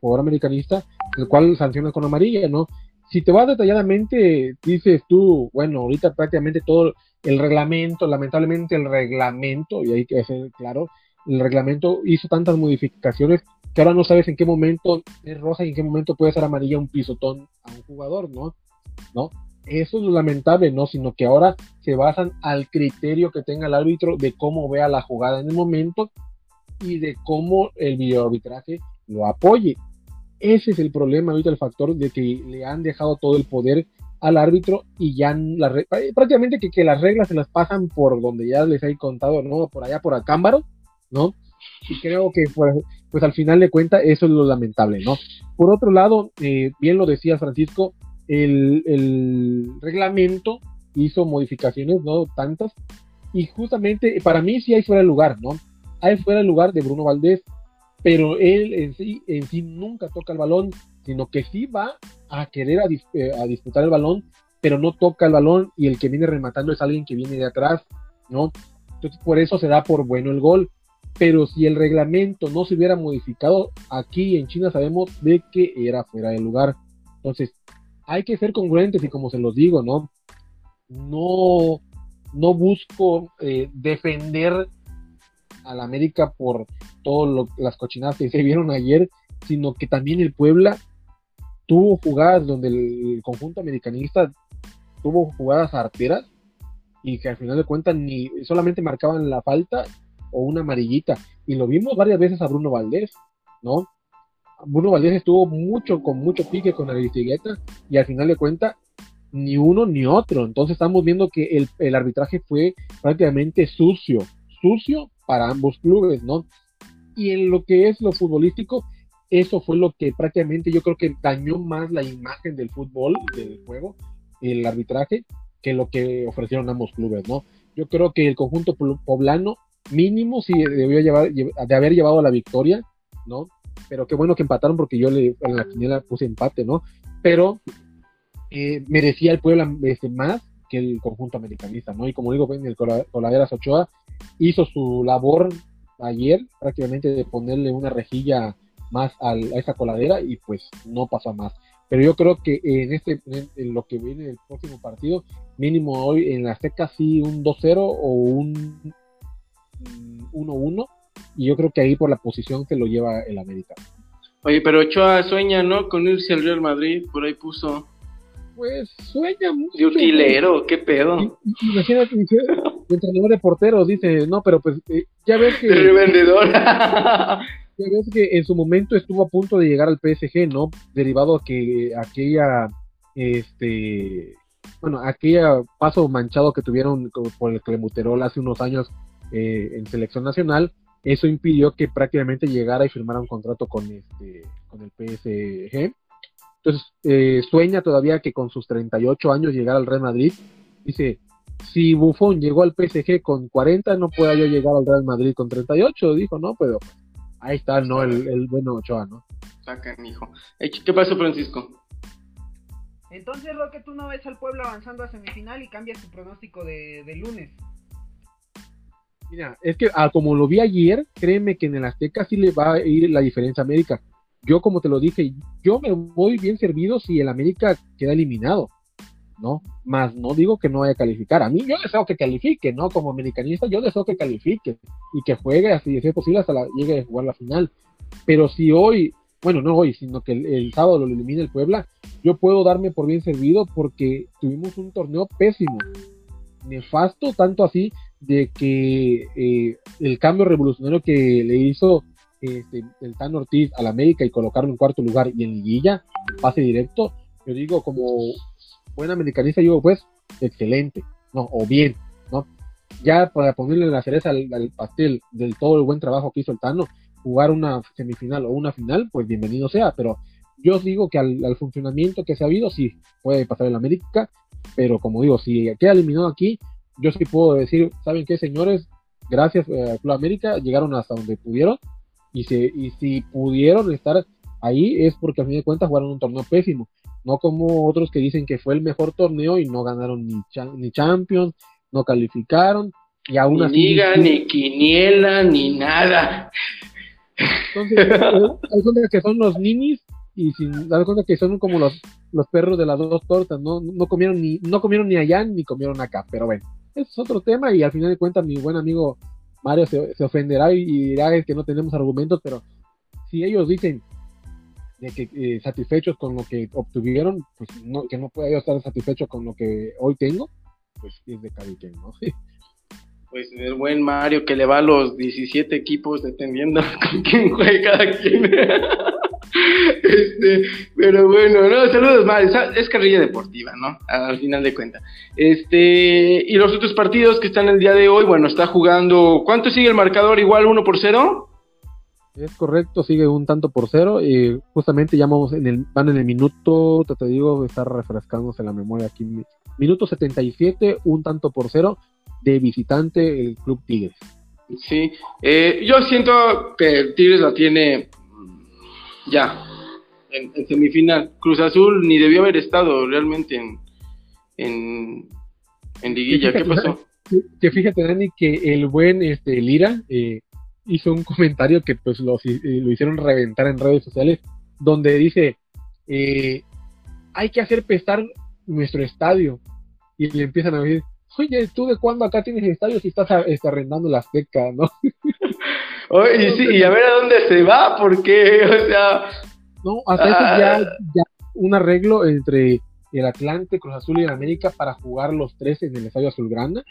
jugador americanista, el cual sanciona con amarilla, ¿no? Si te vas detalladamente, dices tú, bueno, ahorita prácticamente todo el reglamento, lamentablemente el reglamento, y hay que ser claro, el reglamento hizo tantas modificaciones que ahora no sabes en qué momento es roja y en qué momento puede ser amarilla un pisotón a un jugador, ¿no? ¿No? Eso es lo lamentable, ¿no? Sino que ahora se basan al criterio que tenga el árbitro de cómo vea la jugada en el momento y de cómo el videoarbitraje lo apoye. Ese es el problema ahorita, el factor de que le han dejado todo el poder al árbitro y ya la, prácticamente que, que, las reglas se las pasan por donde ya les he contado, ¿no? Por allá, por Acámbaro, ¿no? Y creo que pues, pues, al final de cuentas eso es lo lamentable, ¿no? Por otro lado, eh, bien lo decía Francisco, el, reglamento hizo modificaciones, ¿no? Tantas, y justamente para mí sí hay fuera de lugar, ¿no? Hay fuera de lugar de Bruno Valdés, pero él en sí, en sí nunca toca el balón, sino que sí va a querer eh, a disputar el balón, pero no toca el balón y el que viene rematando es alguien que viene de atrás, ¿no? Entonces por eso se da por bueno el gol pero si el reglamento no se hubiera modificado, aquí en China sabemos de que era fuera de lugar. Entonces, hay que ser congruentes y como se los digo, ¿no? No, no busco eh, defender a la América por todas las cochinadas que se vieron ayer, sino que también el Puebla tuvo jugadas donde el, conjunto americanista tuvo jugadas arteras y que al final de cuentas ni solamente marcaban la falta o una amarillita. Y lo vimos varias veces a Bruno Valdés, ¿no? Bruno Valdés estuvo mucho, con mucho pique con bicicleta y al final de cuentas ni uno ni otro. Entonces estamos viendo que el, el, arbitraje fue prácticamente sucio, sucio para ambos clubes, ¿no? Y en lo que es lo futbolístico, eso fue lo que prácticamente yo creo que dañó más la imagen del fútbol, del juego, el arbitraje, que lo que ofrecieron ambos clubes, ¿no? Yo creo que el conjunto poblano mínimo sí debió llevar, de haber llevado la victoria, ¿no? Pero qué bueno que empataron porque yo le, en la quiniela puse empate, ¿no? Pero eh, merecía el Puebla este, más que el conjunto americanista, ¿no? Y como digo, el Coladeras Ochoa hizo su labor ayer prácticamente de ponerle una rejilla más a esa coladera y pues no pasó más. Pero yo creo que en este en, lo que viene el próximo partido, mínimo hoy en la seca sí un 2-0 o un 1-1 y yo creo que ahí por la posición se lo lleva el América. Oye, pero Ochoa sueña, ¿no? Con irse al Real Madrid, por ahí puso. Pues sueña mucho. De utilero, qué pedo. Imagínate, el entrenador de porteros dice, no, pero pues eh, ya ves que... De revendedor. ves que en su momento estuvo a punto de llegar al PSG, ¿no? Derivado a que aquella, este, bueno, aquella paso manchado que tuvieron por el Clemuterol hace unos años eh, en selección nacional, eso impidió que prácticamente llegara y firmara un contrato con este, con el PSG. Entonces, eh, sueña todavía que con sus 38 años llegar al Real Madrid. Dice, si Buffon llegó al PSG con 40, no pueda yo llegar al Real Madrid con 38. Dijo, no, pero Ahí está, ¿no? El, el bueno Ochoa, ¿no? Sacan, hijo. ¿Qué pasó, Francisco? Entonces, Roque, tú no ves al pueblo avanzando a semifinal y cambias tu pronóstico de, lunes. Mira, es que ah, como lo vi ayer, créeme que en el Azteca sí le va a ir la diferencia a América. Yo, como te lo dije, yo me voy bien servido si el América queda eliminado. ¿no? Más no digo que no vaya a calificar. A mí yo deseo que califique, ¿no? Como americanista yo deseo que califique y que juegue así, si es posible, hasta la, llegue a jugar la final. Pero si hoy, bueno, no hoy, sino que el, sábado lo elimina el Puebla, yo puedo darme por bien servido porque tuvimos un torneo pésimo, nefasto, tanto así de que eh, el cambio revolucionario que le hizo este, el Tan Ortiz al América y colocarlo en cuarto lugar y en liguilla, pase directo, yo digo como buen americanista, yo pues, excelente, ¿no? O bien, ¿no? Ya para ponerle la cereza al, pastel del todo el buen trabajo que hizo el Tano, jugar una semifinal o una final, pues bienvenido sea, pero yo digo que al, funcionamiento que se ha habido, sí, puede pasar en América, pero como digo, si queda eliminado aquí, yo sí puedo decir, ¿saben qué, señores? Gracias eh, a Club América, llegaron hasta donde pudieron, y, se, y si pudieron estar ahí es porque a fin de cuentas jugaron un torneo pésimo no como otros que dicen que fue el mejor torneo y no ganaron ni, ni Champions, no calificaron y aún ni así... Liga, ni quiniela, ni nada. Entonces, [laughs] hay cuenta que son los ninis y sin dar cuenta que son como los, los perros de las dos tortas, ¿no? No comieron ni, no comieron ni allá ni comieron acá, pero bueno, es otro tema y al final de cuentas mi buen amigo Mario se, ofenderá y dirá que no tenemos argumentos, pero si ellos dicen de que eh, satisfechos con lo que obtuvieron, pues no, que no pueda yo estar satisfecho con lo que hoy tengo, pues es de cada quien, ¿no? [laughs] Pues el buen Mario que le va a los 17 equipos dependiendo [laughs] con quién juega cada quien. [laughs] este, pero bueno, no, saludos Mario, es carrilla deportiva, ¿no? Al final de cuentas. Este, y los otros partidos que están el día de hoy, bueno, está jugando, ¿cuánto sigue el marcador? Igual 1 por 0? Es correcto, sigue un tanto por cero. Y justamente ya vamos en el, van en el minuto, te, digo, está refrescándose la memoria aquí. Minuto 77, un tanto por cero de visitante el Club Tigres. Sí, eh, yo siento que Tigres la tiene ya en, semifinal. Cruz Azul ni debió haber estado realmente en, en, en liguilla. ¿Qué pasó? Que, fíjate, Dani, que el buen este, Lira eh, hizo un comentario que pues lo, eh, lo hicieron reventar en redes sociales, donde dice, eh, hay que hacer pesar nuestro estadio. Y le empiezan a decir, oye, ¿tú de cuándo acá tienes estadio si estás este, arrendando la Azteca, no? [laughs] Sí, y a ver a dónde se va, porque, [laughs] o sea... No, hasta eso ya, ah. ya un arreglo entre el Atlante, Cruz Azul y el América para jugar los tres en el Estadio Azulgrana.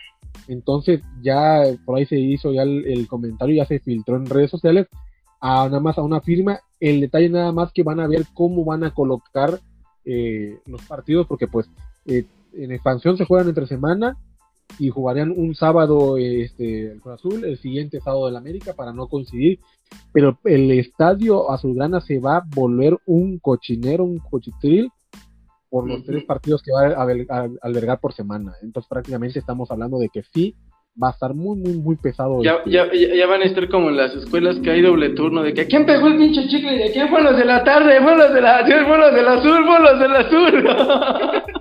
Entonces ya por ahí se hizo ya el, comentario, ya se filtró en redes sociales, a, nada más a una firma. El detalle nada más que van a ver cómo van a colocar eh, los partidos, porque pues eh, en expansión se juegan entre semana y jugarían un sábado este, el Cruz Azul, el siguiente sábado del América para no coincidir. Pero el estadio azulgrana se va a volver un cochinero, un cochitril por los tres partidos que va a, albergar por semana. Entonces prácticamente estamos hablando de que sí va a estar muy, muy, muy pesado. Ya, este, ya, van a estar como en las escuelas que hay doble turno de que ¿quién pegó el pinche chicle? ¿De quién fueron los de la tarde? ¿Fueron los de la ¿quién fueron los del azul? ¿Fueron los del azul? [laughs]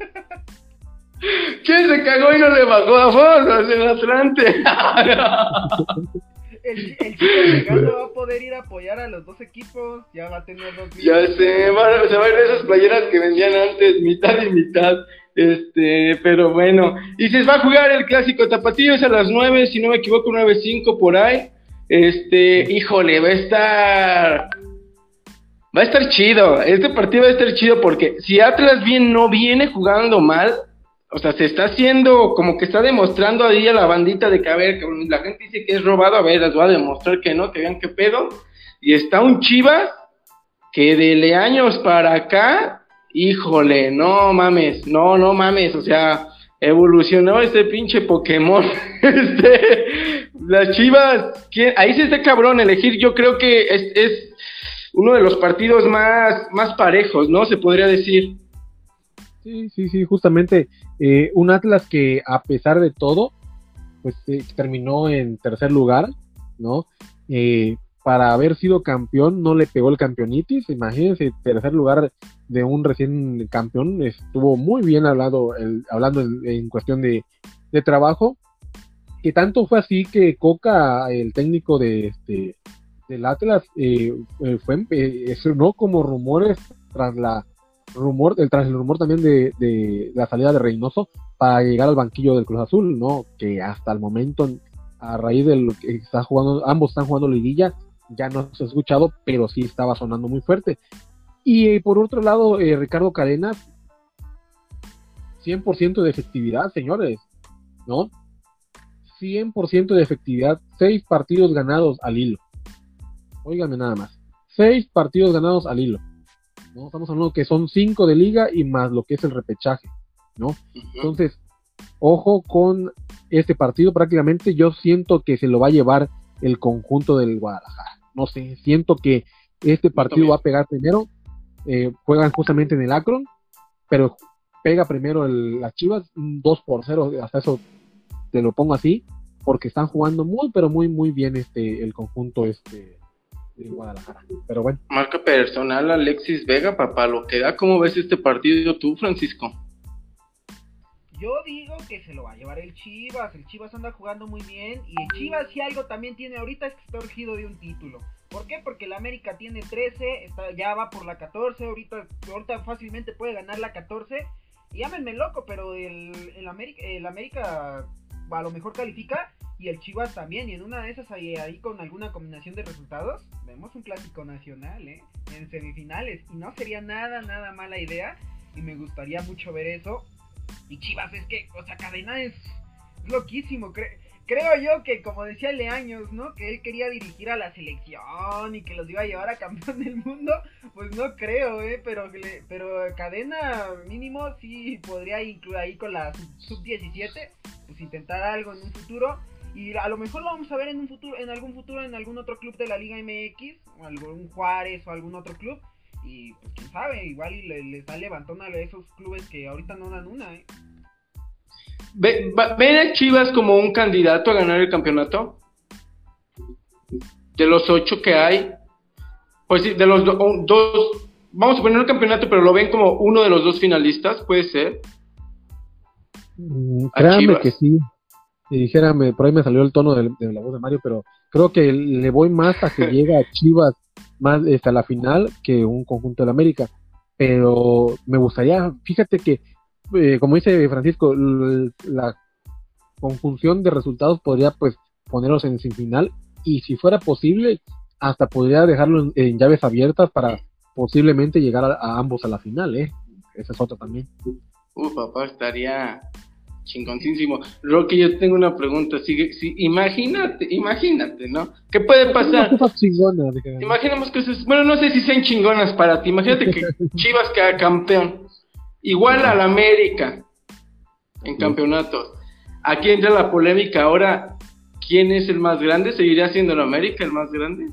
¿Quién se cagó y no le bajó a fueron los del Atlante? El, el chico mexicano [laughs] va a poder ir a apoyar a los dos equipos, ya va a tener dos ya sé, se van a ir esas playeras que vendían antes, mitad y mitad. Este, pero bueno. Y se va a jugar el clásico tapatío, es a las 9, si no me equivoco, 9.05 por ahí. Este, híjole, va a estar. Va a estar chido. Este partido va a estar chido porque si Atlas bien no viene jugando mal, o sea, se está haciendo como que está demostrando ahí a la bandita de que, a ver, que la gente dice que es robado, a ver, les voy a demostrar que no, que vean qué pedo. Y está un Chivas que de años para acá, híjole, no mames, no, no mames, o sea, evolucionó este pinche Pokémon. [laughs] este, las Chivas, ¿quién? ahí sí está cabrón elegir, yo creo que es, es uno de los partidos más, más parejos, ¿no? Se podría decir. Sí, sí, sí, justamente eh, un Atlas que a pesar de todo, pues eh, terminó en tercer lugar, ¿no? Eh, para haber sido campeón no le pegó el campeonitis, imagínense, tercer lugar de un recién campeón, estuvo muy bien hablado, el, hablando en, cuestión de, de trabajo, que tanto fue así que Coca, el técnico de este del Atlas, eh, eh, fue eh, no como rumores tras la rumor, el, tras el rumor también de, la salida de Reynoso para llegar al banquillo del Cruz Azul, ¿no? Que hasta el momento, a raíz de lo que está jugando, ambos están jugando liguilla, ya no se ha escuchado, pero sí estaba sonando muy fuerte. Y eh, por otro lado, eh, Ricardo Cadenas, 100% de efectividad, señores, ¿no? 100% de efectividad, seis partidos ganados al hilo. Óigame nada más, seis partidos ganados al hilo. ¿No? Estamos hablando que son cinco de liga y más lo que es el repechaje, ¿no? Entonces, ojo con este partido, prácticamente yo siento que se lo va a llevar el conjunto del Guadalajara. No sé, siento que este partido va a pegar primero, eh, juegan justamente en el Akron, pero pega primero el, las Chivas, un 2 por 0, hasta eso te lo pongo así, porque están jugando muy, pero muy, muy bien este el conjunto este de Guadalajara. Pero bueno, Marca personal Alexis Vega, papá, lo que da, ¿cómo ves este partido tú, Francisco? Yo digo que se lo va a llevar el Chivas. El Chivas anda jugando muy bien. Y el Chivas, si algo también tiene ahorita, es que está urgido de un título. ¿Por qué? Porque el América tiene 13, está, ya va por la 14. Ahorita, ahorita fácilmente puede ganar la 14. Y llámenme loco, pero el, el, América, el América a lo mejor califica. Y el Chivas también. Y en una de esas, ahí, ahí con alguna combinación de resultados, vemos un clásico nacional, ¿eh? En semifinales. Y no sería nada, nada mala idea. Y me gustaría mucho ver eso. Y Chivas es que, o sea, Cadena es loquísimo. Cre creo yo que, como decía Leaños, ¿no? Que él quería dirigir a la selección y que los iba a llevar a campeón del mundo. Pues no creo, ¿eh? Pero, pero Cadena mínimo sí podría incluir ahí con la sub-17. pues intentar algo en un futuro. Y a lo mejor lo vamos a ver en un futuro, en algún futuro, en algún otro club de la Liga MX, o algún Juárez o algún otro club. Y pues quién sabe, igual y le, le está levantando a esos clubes que ahorita no dan una, ¿eh? ¿Ven a Chivas como un candidato a ganar el campeonato? De los ocho que hay, pues sí, de los do, dos, vamos a poner el campeonato, pero lo ven como uno de los dos finalistas, puede ser. Mm, que sí. Y dijérame, por ahí me salió el tono de, de, la voz de Mario, pero creo que le voy más a que [laughs] llegue a Chivas más hasta la final que un conjunto de América. Pero me gustaría, fíjate que, eh, como dice Francisco, la conjunción de resultados podría pues ponerlos en semifinal y si fuera posible, hasta podría dejarlo en, en llaves abiertas para posiblemente llegar a, a, ambos a la final, ¿eh? Esa es otra también. Uh, papá, estaría chingoncísimo. Rocky, yo tengo una pregunta. Sigue, sí, imagínate, imagínate, ¿no? ¿Qué puede pasar? Chingona, Imaginemos que bueno, no sé si sean chingonas para ti. Imagínate que [laughs] Chivas queda campeón. Igual al América en campeonatos. Aquí entra la polémica ahora. ¿Quién es el más grande? ¿Seguiría siendo el América el más grande?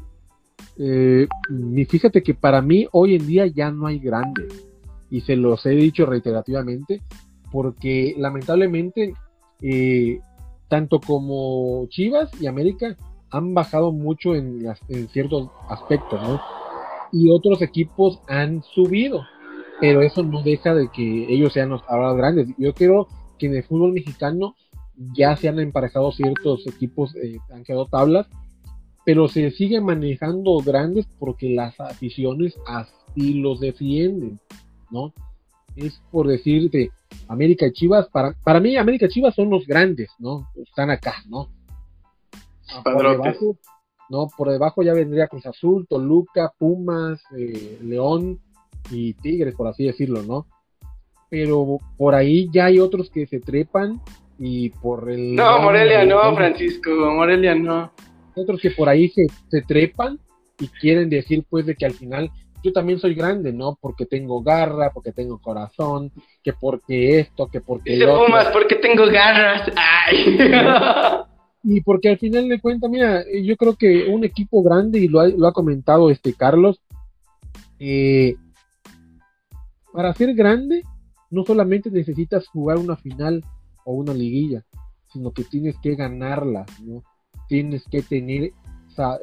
Eh, fíjate que para mí hoy en día ya no hay grandes. y se los he dicho reiterativamente, porque lamentablemente eh, tanto como Chivas y América han bajado mucho en, en ciertos aspectos, ¿no? Y otros equipos han subido, pero eso no deja de que ellos sean los ahora grandes. Yo creo que en el fútbol mexicano ya se han emparejado ciertos equipos, eh, han quedado tablas, pero se siguen manejando grandes porque las aficiones así los defienden, ¿no? Es por decirte, América y Chivas, para, para mí América y Chivas son los grandes, ¿no? Están acá, ¿no? Por debajo, no, por debajo ya vendría Cruz Azul, Toluca, Pumas, eh, León y Tigres, por así decirlo, ¿no? Pero por ahí ya hay otros que se trepan y por el... No, Morelia no, Francisco, Morelia no. Otros que por ahí se, se trepan y quieren decir pues de que al final yo también soy grande, ¿no? Porque tengo garra, porque tengo corazón, que porque esto, que porque... Dice Pumas, porque tengo garras. Ay. [laughs] y porque al final de cuentas, mira, yo creo que un equipo grande, y lo ha, lo ha comentado este Carlos, eh, para ser grande, no solamente necesitas jugar una final o una liguilla, sino que tienes que ganarla, ¿no? Tienes que tener,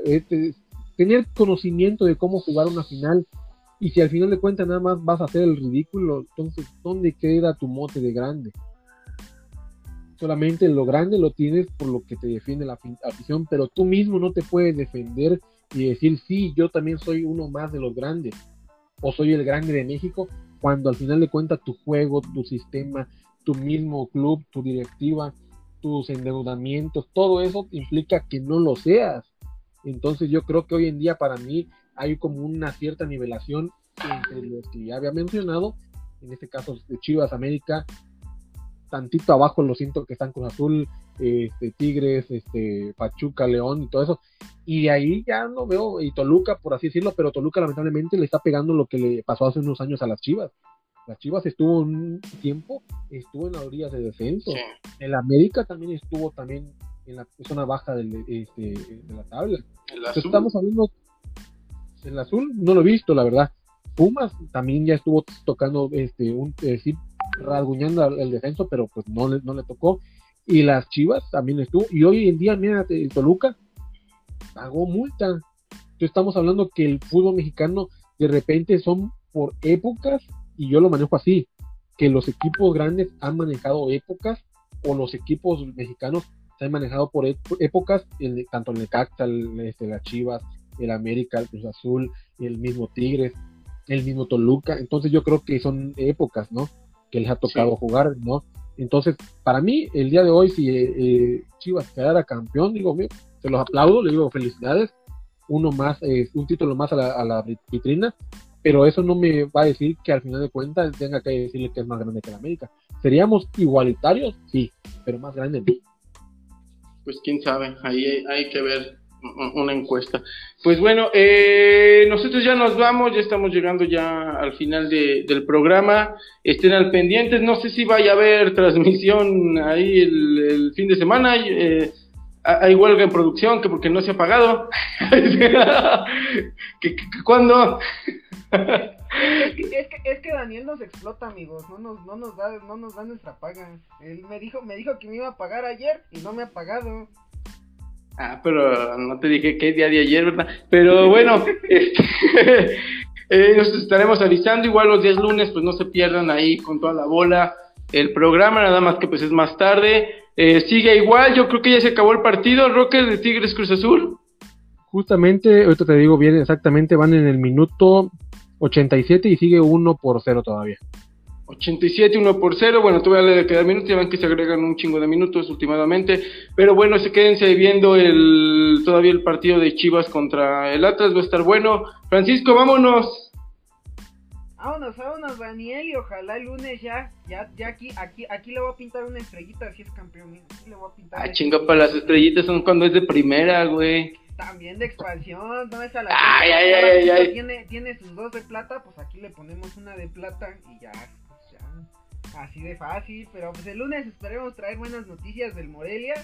este, tener conocimiento de cómo jugar una final. Y si al final de cuentas nada más vas a hacer el ridículo, entonces, ¿dónde queda tu mote de grande? Solamente lo grande lo tienes por lo que te defiende la afición, pero tú mismo no te puedes defender y decir, sí, yo también soy uno más de los grandes, o soy el grande de México, cuando al final de cuentas tu juego, tu sistema, tu mismo club, tu directiva, tus endeudamientos, todo eso implica que no lo seas. Entonces yo creo que hoy en día para mí hay como una cierta nivelación entre los que ya había mencionado, en este caso de Chivas América, tantito abajo lo siento que están con Azul, este, Tigres, este, Pachuca, León y todo eso. Y de ahí ya no veo, y Toluca, por así decirlo, pero Toluca lamentablemente le está pegando lo que le pasó hace unos años a las Chivas. Las Chivas estuvo un tiempo, estuvo en la orilla de descenso. El América también estuvo también en la zona baja del, este, de la tabla. Estamos hablando el azul, no lo he visto, la verdad. Pumas también ya estuvo tocando, este, un, eh, sí, rasguñando el defenso, pero pues no le, no le tocó. Y las Chivas también estuvo. Y hoy en día, mira, el Toluca pagó multa. Entonces estamos hablando que el fútbol mexicano de repente son por épocas, y yo lo manejo así, que los equipos grandes han manejado épocas, o los equipos mexicanos se han manejado por épocas, el, tanto el Necaxa, el, este, las Chivas, el América, el Cruz Azul, el mismo Tigres, el mismo Toluca. Entonces yo creo que son épocas, ¿no? Que les ha tocado jugar, ¿no? Entonces, para mí, el día de hoy, si eh, eh, Chivas quedara campeón, digo, se los aplaudo, le digo felicidades, uno más, eh, un título más a la, a la, vitrina, pero eso no me va a decir que al final de cuentas tenga que decirle que es más grande que la América. ¿Seríamos igualitarios? Sí, pero más grande pues quién sabe, ahí hay, que ver una encuesta. Pues bueno, eh, nosotros ya nos vamos, ya estamos llegando ya al final de, del programa. Estén al pendientes, no sé si vaya a haber transmisión ahí el, fin de semana. Eh, hay huelga en producción, que porque no se ha pagado. [laughs] ¿Que, cuándo? es, que, es que Daniel nos explota, amigos. No nos, no nos da, no nos da nuestra paga. Él me dijo, me dijo que me iba a pagar ayer y no me ha pagado. Ah, pero no te dije qué día de ayer, ¿verdad? Pero bueno, [laughs] este, [laughs] eh, nos estaremos avisando. Igual los días lunes, pues no se pierdan ahí con toda la bola el programa, nada más que pues es más tarde. Eh, sigue igual, yo creo que ya se acabó el partido, Roque de Tigres Cruz Azul. Justamente, ahorita te digo bien exactamente, van en el minuto 87 y sigue 1 por 0 todavía. 87, 1 por 0. Bueno, todavía le quedan minutos. Ya ven que se agregan un chingo de minutos últimamente. Pero bueno, se quédense viendo el, todavía el partido de Chivas contra el Atlas. Va a estar bueno. Francisco, vámonos. Vámonos, vámonos, Daniel. Y ojalá el lunes ya, ya, ya aquí, aquí, aquí le voy a pintar una estrellita si es campeón. le voy a pintar. Ah, chinga, para las estrellitas son cuando es de primera, güey. También de expansión, no es a la ay, ay, ay, ay, Tiene, tiene sus dos de plata, pues aquí le ponemos una de plata y ya. Así de fácil, pero pues el lunes esperemos traer buenas noticias del Morelia.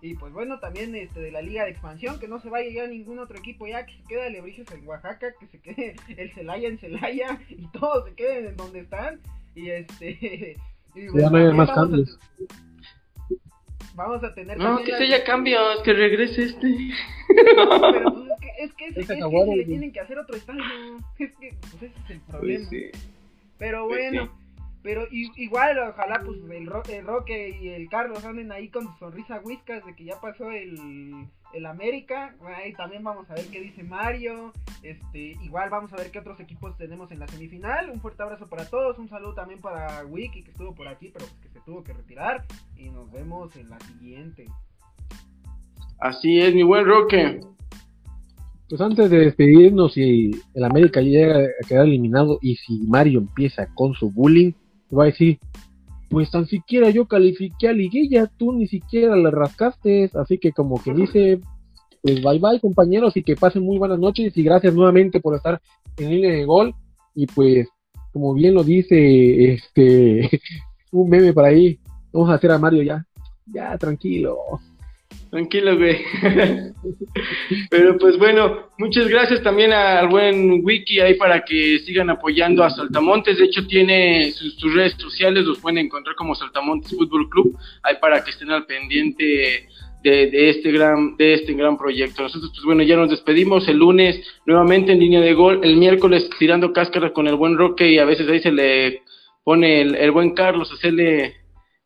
Y pues bueno, también este de la liga de expansión, que no se vaya ya ningún otro equipo ya, que se quede Alebrijes en Oaxaca, que se quede [laughs] el Celaya en Celaya y todos se queden en donde están. Y este... [laughs] ya no hay más cambios. vamos a tener... No, que se haya cambios, que regrese este. Pero pues, es que, es que, es, que, le tienen que hacer otro estadio. [laughs] Es que pues ese es el problema. Pero pues bueno. Pero igual, ojalá pues el, Roque y el Carlos anden ahí con su sonrisa whiskas de que ya pasó el, el América. Ahí también vamos a ver qué dice Mario. Este, igual vamos a ver qué otros equipos tenemos en la semifinal. Un fuerte abrazo para todos. Un saludo también para Wiki que estuvo por aquí, pero pues que se tuvo que retirar. Y nos vemos en la siguiente. Así es, mi buen Roque. Pues antes de despedirnos, si el América llega a quedar eliminado y si Mario empieza con su bullying, va a decir, pues tan siquiera yo califiqué a liguilla, tú ni siquiera le rascaste, así que como que dice, pues bye bye compañeros y que pasen muy buenas noches y gracias nuevamente por estar en línea de gol. Y pues como bien lo dice este [laughs] un meme por ahí, vamos a hacer a Mario ya, ya tranquilo. Tranquilo, güey. [laughs] Pero pues bueno, muchas gracias también al buen Wiki ahí para que sigan apoyando a Saltamontes. De hecho, tiene sus, redes sociales, los pueden encontrar como Saltamontes Fútbol Club, ahí para que estén al pendiente de, este gran de este gran proyecto. Nosotros pues bueno, ya nos despedimos el lunes nuevamente en línea de gol, el miércoles tirando cáscara con el buen Roque y a veces ahí se le pone el, el buen Carlos a hacerle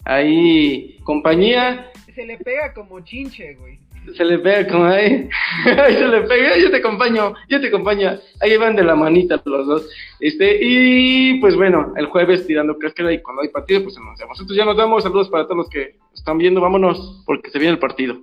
ahí compañía se le pega como chinche, güey. Se le pega como ahí, ahí se le pega, yo te acompaño, yo te acompaño, ahí van de la manita los dos, este, y pues bueno, el jueves tirando cáscara y cuando hay partido, pues anunciamos. Nosotros ya nos damos, saludos para todos los que están viendo, vámonos, porque se viene el partido.